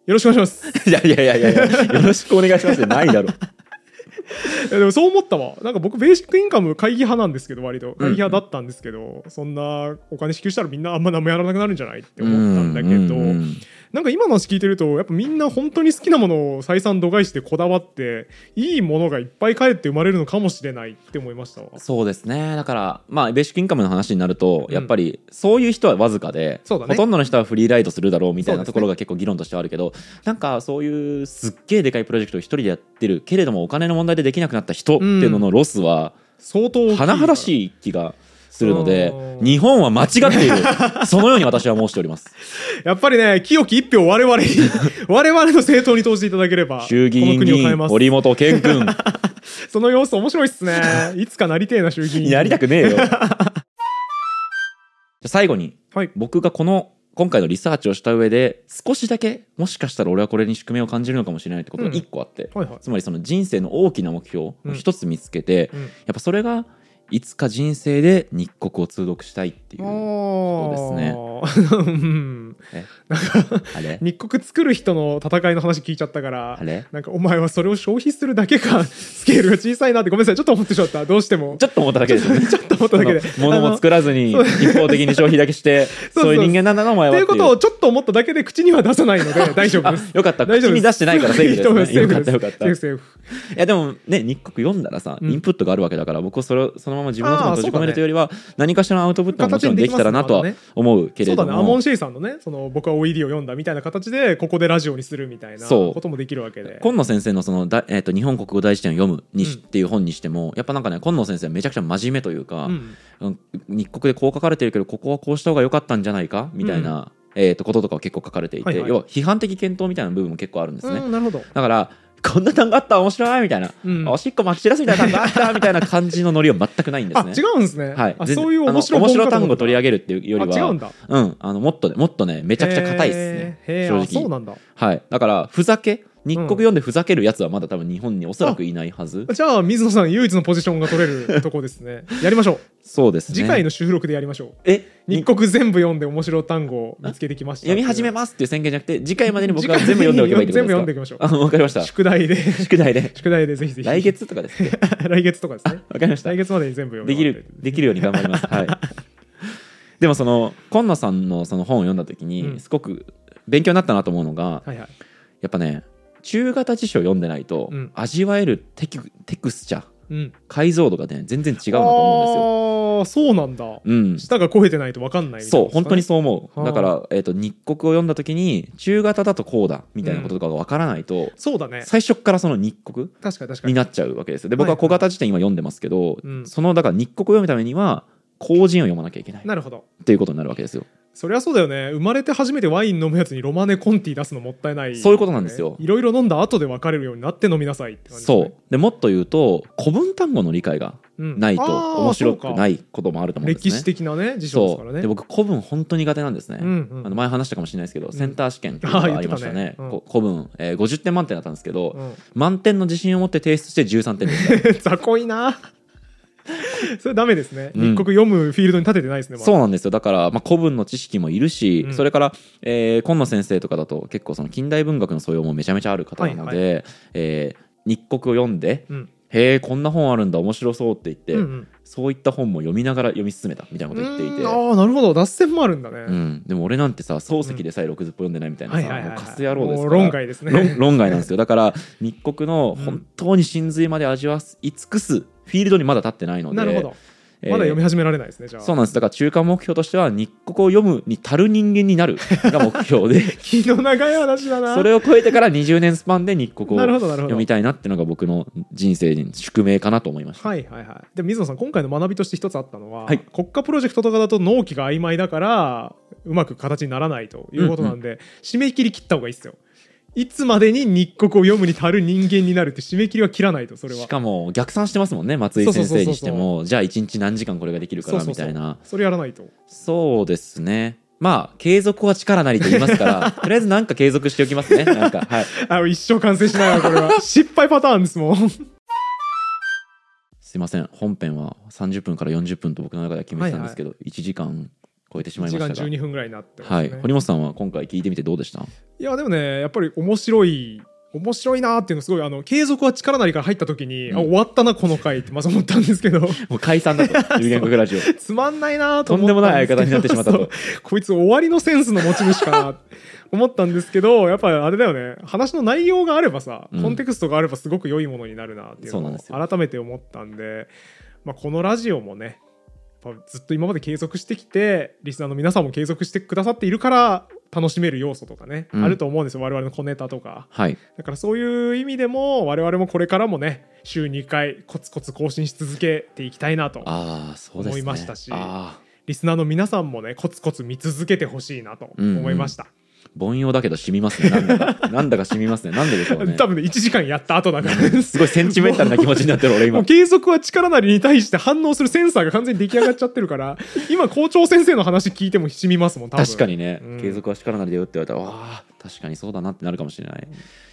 よろしくお願いします。いやいやいやいやいやよろしくお願いしますってないだろ。いやでもそう思ったわ。なんか僕ベーシックインカム会議派なんですけど割と。会議派だったんですけど、そんなお金支給したらみんなあんま何もやらなくなるんじゃないって思ったんだけど、うんうんうんなんか今の話聞いてるとやっぱみんな本当に好きなものを採算度外視でこだわっていいものがいっぱい帰って生まれるのかもしれないって思いましたわ。そうですね。だからまあベーシックインカムの話になると、うんやっぱりそういう人はわずかで、ね。ほとんどの人はフリーライドするだろうみたいなところが結構議論としてはあるけど、なんかそういうすっげえでかいプロジェクトを一人でやってるけれどもお金の問題でできなくなった人っていうののロスは相当大きい甚だいしい気がするのでうん日本は間違っている。そのように私は申しております。やっぱりね清き一票を我々に 我々の政党に投じていただければ衆議院議員堀本健君。その様子面白いっすね。いつかなりてえな衆議院。やりたくねえよ。じゃあ最後にはい。僕がこの今回のリサーチをした上で少しだけもしかしたら俺はこれに宿命を感じるのかもしれないってことが1個あって、はいはい。つまりその人生の大きな目標を一つ見つけて、うん。やっぱそれがいつか人生で日国を通読したいっていうことですね。なんか日国作る人の戦いの話聞いちゃったからなんかお前はそれを消費するだけか スケールが小さいなってごめんなさい。ちょっと思ってしまった。どうしても。ちょっと思っただけです。よね ちょっと思っただけで。物も作らずにそう一方的に消費だけして そうそういう人間なんだなお前っていう。はっていうことをちょっと思っただけで口には出さないので大丈夫です。よかった。大丈夫です。口に出してないからセーフです。ねよかったよかった。いやでもね日国読んだらさ、うん。インプットがあるわけだから僕はそれをそのまま自分の頭に閉じ込めるというよりは、何かしらのアウトプットももちろんできたらなとは思うけそうれども。だね。アモン・シェイさんのねその僕は OED を読んだみたいな形でここでラジオにするみたいなこともできるわけで。今野先生のそのだ、えー、と日本国語大辞典を読むにし、うん。っていう本にしてもやっぱなんかね今野先生はめちゃくちゃ真面目というか、うん。うん日国でこう書かれてるけどここはこうした方が良かったんじゃないかみたいな、えー、とこととかを結構書かれていて、はいはい。要は批判的検討みたいな部分も結構あるんですね、うんなるほど。だからこんな単語あった面白いみたいな、うん。おしっこまき散らすみたいな単語あったみたいな感じのノリは全くないんですあね。違うんですね。はい、そういう面白面白単語取り上げるっていうよりはあ違うんだ。うん、あのもっとねもっとねめちゃくちゃ硬いですね。正直。あそうなんだ。はい。だからふざけ日国読んでふざけるやつはまだ多分日本におそらくいないはず。じゃあ水野さん唯一のポジションが取れるとこですね。やりましょう。そうですね。次回の収録でやりましょう。え？日国全部読んで面白単語を見つけてきました。読み始めまますっていう宣言じゃなくて次回までに僕は全部読んでおけばいいですか？全部読んでいきましょう。あわかりました。宿題で。宿題で。宿題でぜひぜひ。来月とかですね 来月とかですね。わかりました。来月までに全部読できるできるように頑張ります。はい。でもその今野さんのその本を読んだ時に、うん。すごく勉強になったなと思うのがはいはい。やっぱね中型辞書を読んでないと、うん。味わえるテクテクスチャーうん。解像度がね全然違うなと思ああそうなんだ。うん。で舌が肥えてないと分かんないみたいなそう本当にそう思う。はあ。だから、えー、と日国を読んだ時に中型だとこうだみたいなこととかが分からないと、そうだね。最初からその日国確かに確かに。になっちゃうわけですよ。で僕は小型辞典今読んでますけど、うん。そのだから日国を読むためには後人を読まなきゃいけない。っなるほど。ていうことになるわけですよそりゃそうだよね。生まれて初めてワイン飲むやつにロマネコンティ出すのもったいない、そういうことなんですよ。いろいろ飲んだ後で分かれるようになって飲みなさいって感じねそう。でもっと言うと古文単語の理解がうん。ないと面白くないこともあると思うんですね。歴史的なね辞書ですからね。で僕古文本当に苦手なんですね、うんうん。あの前話したかもしれないですけど、ん。センター試験っていうのがありましたね。ね。うん。こ古文、えー50点満点だったんですけど、うん。満点の自信を持って提出して13点でした。雑魚いな それダメですね、うん。日国読むフィールドに立ててないですね、まだ。そうなんですよ。だから、まあ、古文の知識もいるし、うん。それから、えー今野先生とかだと結構その近代文学の素養もめちゃめちゃある方なので、はいえー日国を読んで、うん。へえこんな本あるんだ面白そうって言って、うんうん。そういった本も読みながら読み進めたみたいなこと言っていて。うん。ああなるほど。脱線もあるんだね、うん、でも俺なんてさ漱石でさえ60本読んでないみたいなさ、はいはいはいはい。もうカス野郎ですから。論外ですね。論論外なんですよ。だから日国の本当に真髄まで味わい尽くすフィールドにまだ立ってないので、なるほど。えーまだ読み始められないですねじゃあ。そうなんです。だから中間目標としては日国を読むに足る人間になるが 目標で気の長い話だな。それを超えてから20年スパンで日国を読みたいなっていうのが僕の人生に宿命かなと思いました、はいはいはい。で水野さん今回の学びとして一つあったのは、はい。国家プロジェクトとかだと納期が曖昧だからうまく形にならないということなんで、締め切り切った方がいいですよいつまでに日国を読むに足る人間になるって締め切りは切らないとそれは。しかも逆算してますもんね松井先生にしても。じゃあ1日何時間これができるからみたいな。それやらないと。そうですね。まあ継続は力なりと言いますから。とりあえずなんか継続しておきますね。なんかはい。あ一生完成しないわこれは。失敗パターンですもん。すいません。本編は30分から40分と僕の中では決めてたんですけど、1時間超えてしまい1時間ましたが。12分ぐらいになってね、はい。堀本さんは今回聞いてみてどうでした？いやでもねやっぱり面白い面白いなーっていうのすごいあの継続は力なりから入った時に、うん。あ終わったなこの回ってまず思ったんですけど。もう解散だと有言語学ラジオ。つまんないなーととん思ったでもない相方になってしまったと。こいつ終わりのセンスの持ち主かな思ったんですけどやっぱりあれだよね。話の内容があればさ、うん。コンテクストがあればすごく良いものになるなっていうのを改めて思ったんで、まあ、このラジオもねずっと今まで継続してきてリスナーの皆さんも継続してくださっているから楽しめる要素とかね、うん。あると思うんですよ。我々の小ネタとか。はい。だからそういう意味でも我々もこれからもね週2回コツコツ更新し続けていきたいなと思いましたしああリスナーの皆さんもねコツコツ見続けてほしいなと思いました、凡庸だけど染みますね。なんだか なんだか染みますね。なんででしょうね。多分ね1時間やった後だから。すごいセンチメンタルな気持ちになってる俺今。継続は力なりに対して反応するセンサーが完全に出来上がっちゃってるから今校長先生の話聞いても染みますもん確かにね、うん。継続は力なりでよって言われたらわあ確かにそうだなってなるかもしれない。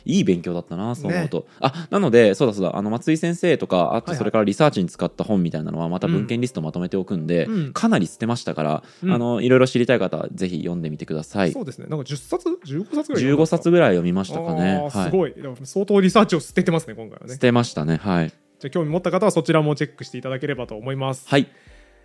いい勉強だったなそう思うと、あなのでそうだそうだ。あの松井先生とかあとそれからリサーチに使った本みたいなのはまた文献リストまとめておくんで、うん。かなり捨てましたから、うん。あのいろいろ知りたい方はぜひ読んでみてください。そうですね。なんか10冊？15冊ぐらい15冊ぐらい読みましたかね。すごい、相当リサーチを捨ててますね今回はね。捨てましたねはい。じゃあ興味持った方はそちらもチェックしていただければと思います。はい。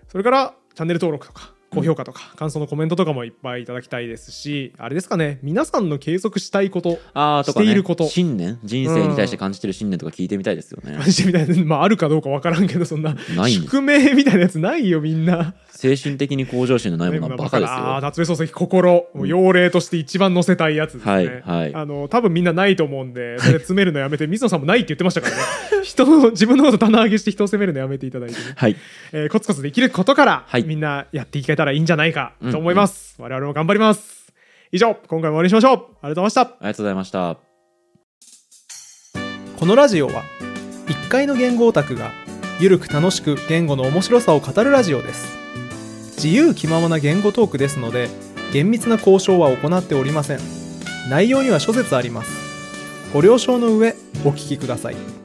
それからチャンネル登録とか高評価とか、感想のコメントとかもいっぱいいただきたいですしあれですかね皆さんの継続したいことあーとか、ね、していること。信念？人生に対して感じてる信念とか聞いてみたいですよね、感じてみたいな、まあ、あるかどうかわからんけどそんなないんです。宿命みたいなやつないよみんな。精神的に向上心のないものはバカですああよ夏目漱石心もう用例として一番載せたいやつですね、はいはい。あの多分みんなないと思うんでそれ詰めるのやめて水野さんもないって言ってましたからね人の自分のこと棚上げして人を責めるのやめていただいてね、はい。えーコツコツできることから、はい。みんなやっていけたらいいんじゃないかと思います、我々も頑張ります。以上今回も終わりにしましょう。ありがとうございました。ありがとうございました。このラジオは1階の言語オタクがゆるく楽しく言語の面白さを語るラジオです。自由気ままな言語トークですので厳密な交渉は行っておりません。内容には諸説あります。ご了承の上お聞きください